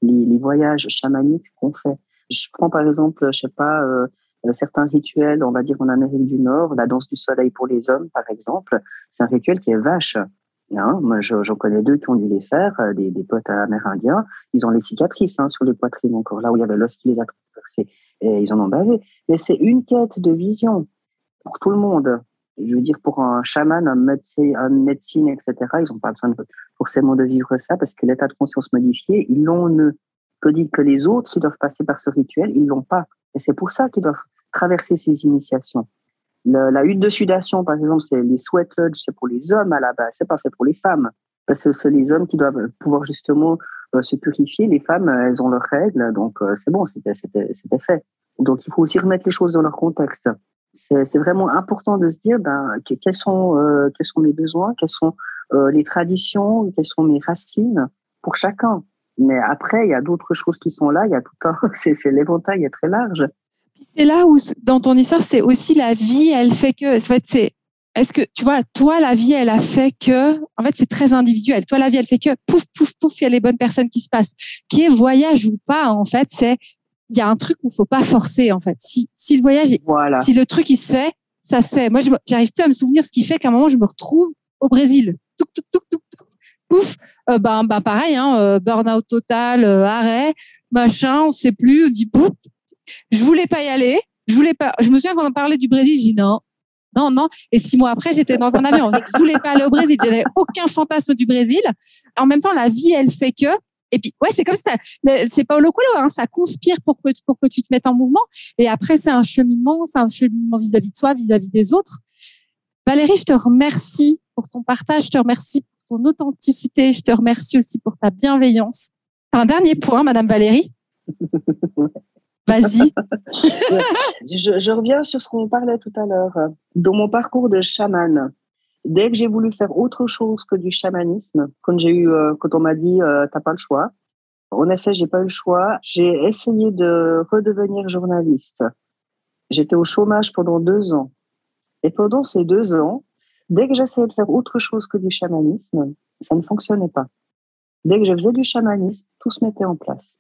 les, les, voyages chamaniques qu'on fait. Je prends par exemple, je sais pas, euh, certains rituels, on va dire en Amérique du Nord, la danse du soleil pour les hommes, par exemple, c'est un rituel qui est vache. Hein, moi, j'en connais deux qui ont dû les faire, des, des potes amérindiens. Ils ont les cicatrices hein, sur les poitrines encore, là où il y avait l'os qui les a transpercés. Et ils en ont bavé. Mais c'est une quête de vision pour tout le monde je veux dire, pour un chaman, un médecin, un médecine, etc., ils n'ont pas besoin forcément de vivre ça parce que l'état de conscience modifié, ils l'ont eux. Tandis que les autres qui doivent passer par ce rituel, ils l'ont pas. Et c'est pour ça qu'ils doivent traverser ces initiations. la hutte de sudation, par exemple, c'est les sweat lodge, c'est pour les hommes à la base, c'est pas fait pour les femmes. Parce que c'est les hommes qui doivent pouvoir justement euh, se purifier. Les femmes, elles ont leurs règles, donc euh, c'est bon, c'était fait. Donc il faut aussi remettre les choses dans leur contexte c'est vraiment important de se dire ben, quels, sont, euh, quels sont mes besoins, quelles sont euh, les traditions, quelles sont mes racines pour chacun. Mais après, il y a d'autres choses qui sont là. Il y a tout un, c'est l'éventail est très large. C'est là où, dans ton histoire, c'est aussi la vie. Elle fait que, en fait, c'est, est-ce que, tu vois, toi, la vie, elle a fait que, en fait, c'est très individuel. Toi, la vie, elle fait que, pouf, pouf, pouf, il y a les bonnes personnes qui se passent. Qui est voyage ou pas, en fait, c'est il y a un truc où faut pas forcer en fait. Si, si le voyage, voilà. si le truc il se fait, ça se fait. Moi, j'arrive plus à me souvenir ce qui fait qu'à un moment je me retrouve au Brésil. pouf, euh, ben, ben, pareil, hein, euh, burn-out total, arrêt, machin, on sait plus, on dit pouf. Je voulais pas y aller. Je voulais pas. Je me souviens quand on parlait du Brésil, j'ai dit non, non, non. Et six mois après, j'étais dans un avion. Je voulais pas aller au Brésil. J'avais aucun fantasme du Brésil. En même temps, la vie, elle fait que. Et puis, ouais, c'est comme ça. C'est pas au hein, ça conspire pour que, pour que tu te mettes en mouvement. Et après, c'est un cheminement, c'est un cheminement vis-à-vis de soi, vis-à-vis des autres. Valérie, je te remercie pour ton partage. Je te remercie pour ton authenticité. Je te remercie aussi pour ta bienveillance. Un dernier point, Madame Valérie? Vas-y. je, reviens sur ce qu'on parlait tout à l'heure. Dans mon parcours de chaman, dès que j'ai voulu faire autre chose que du chamanisme, quand j'ai eu, euh, quand on m'a dit, euh, t'as pas le choix. En effet, j'ai pas eu le choix. J'ai essayé de redevenir journaliste. J'étais au chômage pendant deux ans. Et pendant ces deux ans, dès que j'essayais de faire autre chose que du chamanisme, ça ne fonctionnait pas. Dès que je faisais du chamanisme, tout se mettait en place.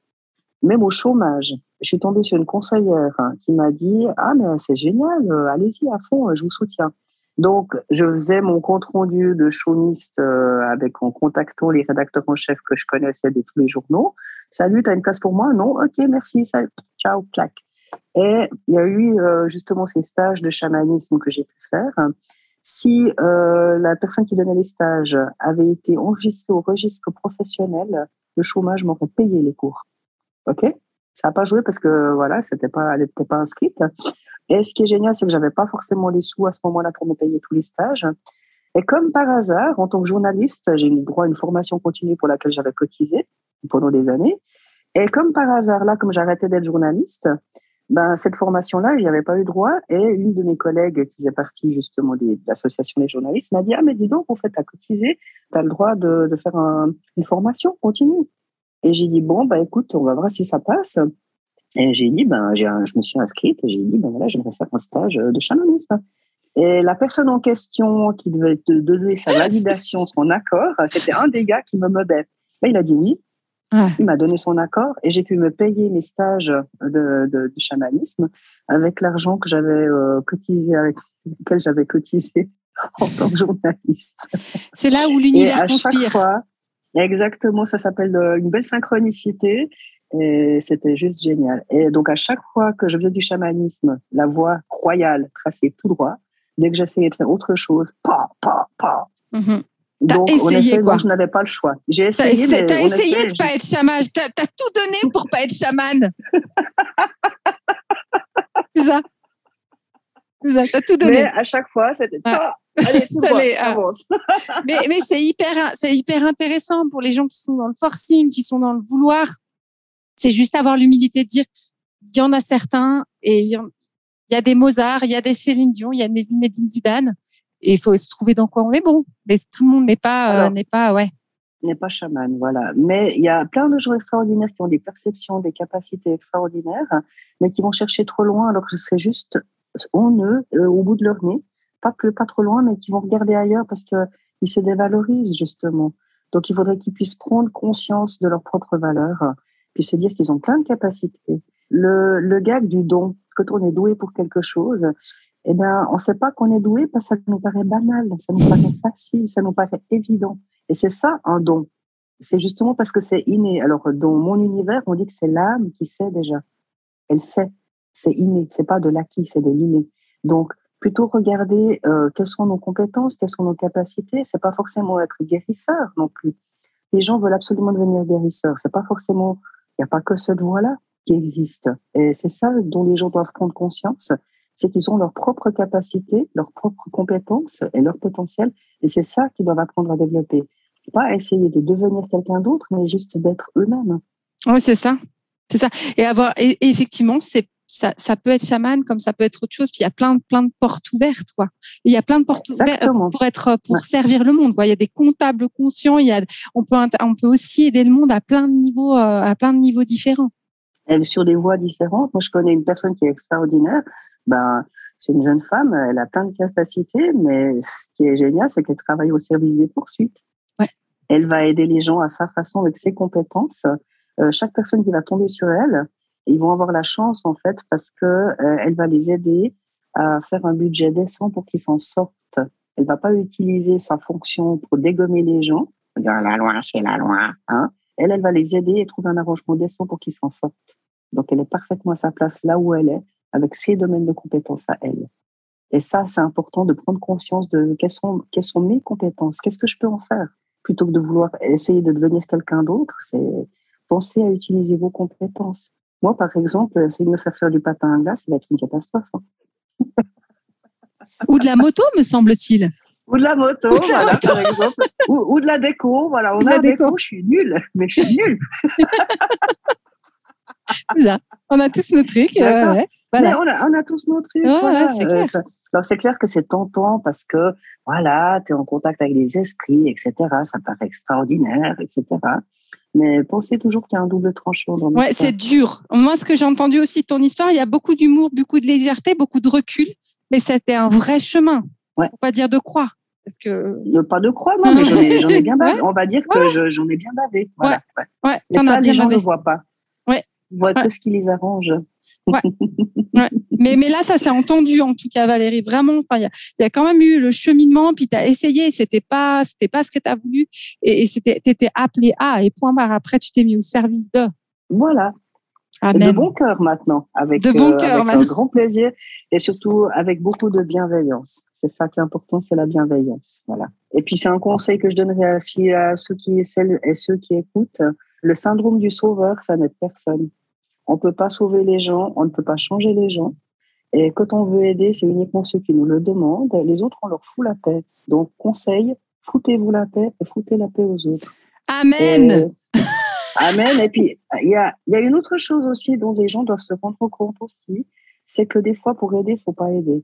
Même au chômage, je suis tombée sur une conseillère hein, qui m'a dit Ah, mais c'est génial, euh, allez-y à fond, je vous soutiens. Donc, je faisais mon compte rendu de choniste euh, avec en contactant les rédacteurs en chef que je connaissais de tous les journaux. Salut, tu as une place pour moi? Non? Ok, merci, salut, ciao, clac. Et il y a eu euh, justement ces stages de chamanisme que j'ai pu faire. Si la personne qui donnait les stages avait été enregistrée au registre professionnel, le chômage m'aurait payé les cours. OK? Ça n'a pas joué parce que voilà, c'était pas, elle n'était pas inscrite. Et ce qui est génial, c'est que j'avais pas forcément les sous à ce moment-là pour me payer tous les stages. Et comme par hasard, en tant que journaliste, j'ai eu droit à une formation continue pour laquelle j'avais cotisé pendant des années. Et comme par hasard, là, comme j'arrêtais d'être journaliste, ben, cette formation-là, n'y avais pas eu droit. Et une de mes collègues qui faisait partie justement de l'association des journalistes m'a dit Ah, mais dis donc, en fait, tu as cotisé, tu as le droit de, faire une formation continue. Et j'ai dit, bon, bah, écoute, on va voir si ça passe. Et j'ai dit, ben, je me suis inscrite et j'ai dit, ben voilà, j'aimerais faire un stage de chamaniste. Et la personne en question qui devait donner sa validation, son accord, c'était un des gars qui me modait. Ben, il a dit oui. Il m'a donné son accord et j'ai pu me payer mes stages de, de, chamanisme avec l'argent que j'avais euh, cotisé, avec lequel j'avais cotisé en tant que journaliste. C'est là où l'univers conspire. Fois, Exactement, ça s'appelle euh, une belle synchronicité et c'était juste génial. Et donc à chaque fois que je faisais du chamanisme, la voie royale tracée tout droit, dès que j'essayais de faire autre chose, pas, pas, pas. Donc, essayé, quoi? je n'avais pas le choix. J'ai essayé. Tu as essayé de ne pas être chaman. Tu as, tout donné pour pas être chaman. C'est ça. Tu as tout donné. Mais à chaque fois, c'était. Allez, tout ah. mais, mais c'est hyper, c'est hyper intéressant pour les gens qui sont dans le forcing, qui sont dans le vouloir. C'est juste avoir l'humilité de dire, il y en a certains et il y, a des Mozart, il y a des Céline Dion, il y a des Zinedine Zidane et il faut se trouver dans quoi on est bon. Mais tout le monde n'est pas, euh, n'est pas, ouais. N'est pas chaman, voilà. Mais il y a plein de gens extraordinaires qui ont des perceptions, des capacités extraordinaires, mais qui vont chercher trop loin alors que c'est juste en eux, euh, au bout de leur nez pas que pas trop loin, mais qui vont regarder ailleurs parce qu'ils se dévalorisent justement. Donc il faudrait qu'ils puissent prendre conscience de leurs propres valeurs, puis se dire qu'ils ont plein de capacités. Le, gag du don, quand on est doué pour quelque chose, eh ben, on ne sait pas qu'on est doué parce que ça nous paraît banal, ça nous paraît facile, ça nous paraît évident. Et c'est ça un don. C'est justement parce que c'est inné. Alors, dans mon univers, on dit que c'est l'âme qui sait déjà. Elle sait. C'est inné. C'est pas de l'acquis, c'est de l'inné. Donc, plutôt regarder euh, quelles sont nos compétences, quelles sont nos capacités. C'est pas forcément être guérisseur non plus. Les gens veulent absolument devenir guérisseurs. C'est pas forcément, il n'y a pas que cette voie-là qui existe. Et c'est ça dont les gens doivent prendre conscience, c'est qu'ils ont leurs propres capacités, leurs propres compétences et leur potentiel. Et c'est ça qu'ils doivent apprendre à développer. Pas essayer de devenir quelqu'un d'autre, mais juste d'être eux-mêmes. Oui, c'est ça. C'est ça. Et avoir, et effectivement, c'est ça, ça, peut être chaman comme ça peut être autre chose. Puis il y a plein, plein de portes ouvertes, quoi. il y a plein de portes ouvertes pour être, pour servir le monde, quoi. Il y a des comptables conscients. Il y a, on peut, on peut aussi aider le monde à plein de niveaux, euh, à plein de niveaux différents. Elle, sur des voies différentes. Moi, je connais une personne qui est extraordinaire. Ben, c'est une jeune femme. Elle a plein de capacités, mais ce qui est génial, c'est qu'elle travaille au service des poursuites. Ouais. Elle va aider les gens à sa façon avec ses compétences. Euh, chaque personne qui va tomber sur elle, ils vont avoir la chance en fait parce que euh, elle va les aider à faire un budget décent pour qu'ils s'en sortent. Elle va pas utiliser sa fonction pour dégommer les gens. la loi, c'est la loi. Hein elle, elle va les aider et trouver un arrangement décent pour qu'ils s'en sortent. Donc, elle est parfaitement à sa place là où elle est, avec ses domaines de compétences à elle. Et ça, c'est important de prendre conscience de quelles sont, quelles sont mes compétences, qu'est-ce que je peux en faire, plutôt que de vouloir essayer de devenir quelqu'un d'autre. C'est penser à utiliser vos compétences. Moi, par exemple, essayer de me faire faire du patin à glace, ça va être une catastrophe. Hein. Ou de la moto, me semble-t-il. Ou de la moto, voilà, par exemple. Ou, de la déco, voilà. On a la déco. je suis nulle, mais je suis nulle. on a tous nos trucs. voilà. on, a, tous nos trucs. Euh, alors, c'est clair que c'est tentant parce que, voilà, tu es en contact avec les esprits, etc. Ça paraît extraordinaire, etc. Mais pensez toujours qu'il y a un double tranchant dans Ouais, c'est dur. Moi, ce que j'ai entendu aussi de ton histoire, il y a beaucoup d'humour, beaucoup de légèreté, beaucoup de recul, mais c'était un vrai chemin. Ouais. Faut pas dire de croix. Parce que... Pas de croix, non, mais j'en ai, bien bavé. On va dire que j'en ai bien bavé. Voilà. Ouais. Mais ça, les gens ne voient pas. Ouais. Ils voient que ce qui les arrange. Ouais. Mais, mais là, ça s'est entendu en tout cas, Valérie. Vraiment, il y a, y a, quand même eu le cheminement, puis tu as essayé, c'était pas, c'était pas ce que tu as voulu, et, tu étais appelé à, et point barre. Après, tu t'es mis au service de. Voilà. De bon cœur maintenant, avec, de bon euh, cœur, avec un grand plaisir et surtout avec beaucoup de bienveillance. C'est ça qui est important, c'est la bienveillance. Voilà. Et puis c'est un conseil que je donnerais à, à ceux qui celles et ceux qui écoutent. Le syndrome du sauveur, ça n'aide personne. On ne peut pas sauver les gens, on ne peut pas changer les gens. Et quand on veut aider, c'est uniquement ceux qui nous le demandent. Les autres, on leur fout la paix. Donc, conseil, foutez-vous la paix et foutez la paix aux autres. Amen. amen. Et puis, il y a, y a, une autre chose aussi dont les gens doivent se rendre compte aussi, c'est que des fois, pour aider, il ne faut pas aider.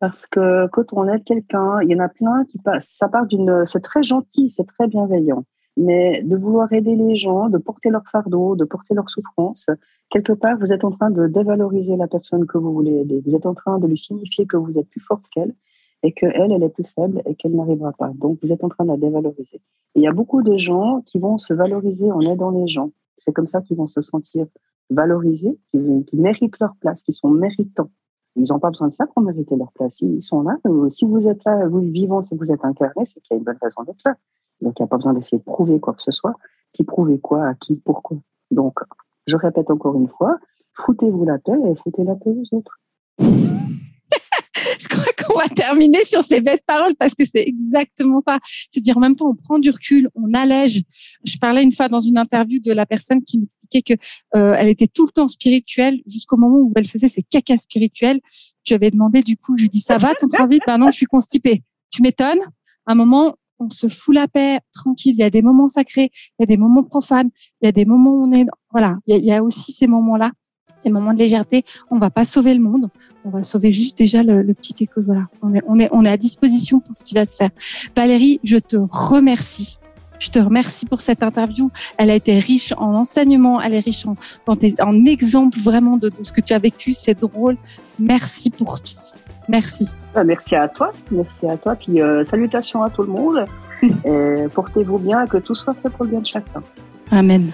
Parce que quand on aide quelqu'un, il y en a plein qui passent. Ça part d'une. C'est très gentil, c'est très bienveillant. Mais de vouloir aider les gens, de porter leur fardeau, de porter leur souffrance, quelque part, vous êtes en train de dévaloriser la personne que vous voulez aider. Vous êtes en train de lui signifier que vous êtes plus forte qu'elle et qu'elle, elle est plus faible et qu'elle n'arrivera pas. Donc, vous êtes en train de la dévaloriser. il y a beaucoup de gens qui vont se valoriser en aidant les gens. C'est comme ça qu'ils vont se sentir valorisés, qui, méritent leur place, qui sont méritants. Ils n'ont pas besoin de ça pour mériter leur place. Ils sont là. Si vous êtes là, vous vivant, si vous êtes incarné, c'est qu'il y a une bonne raison d'être là. Donc, il n'y a pas besoin d'essayer de prouver quoi que ce soit. Qui prouver quoi, à qui, pourquoi. Donc, je répète encore une fois, foutez-vous la paix et foutez la paix aux autres. je crois qu'on va terminer sur ces belles paroles parce que c'est exactement ça. C'est dire en même temps, on prend du recul, on allège. Je parlais une fois dans une interview de la personne qui m'expliquait que euh, elle était tout le temps spirituelle jusqu'au moment où elle faisait ses caca spirituels. Je lui avais demandé du coup, je lui dis ça va ton transit? Ben non, je suis constipée. Tu m'étonnes. un moment, on se fout la paix, tranquille. Il y a des moments sacrés, il y a des moments profanes, il y a des moments où on est, voilà, il y a, aussi ces moments-là, ces moments de légèreté. On va pas sauver le monde, on va sauver juste déjà le, petit écho. Voilà, on est, on est, à disposition pour ce qui va se faire. Valérie, je te remercie. Je te remercie pour cette interview. Elle a été riche en enseignements, elle est riche en, en, exemples vraiment de, de ce que tu as vécu. C'est drôle. Merci pour tout. Merci. Bah, merci à toi. Merci à toi. Puis euh, salutations à tout le monde. Portez-vous bien et que tout soit fait pour le bien de chacun. Amen.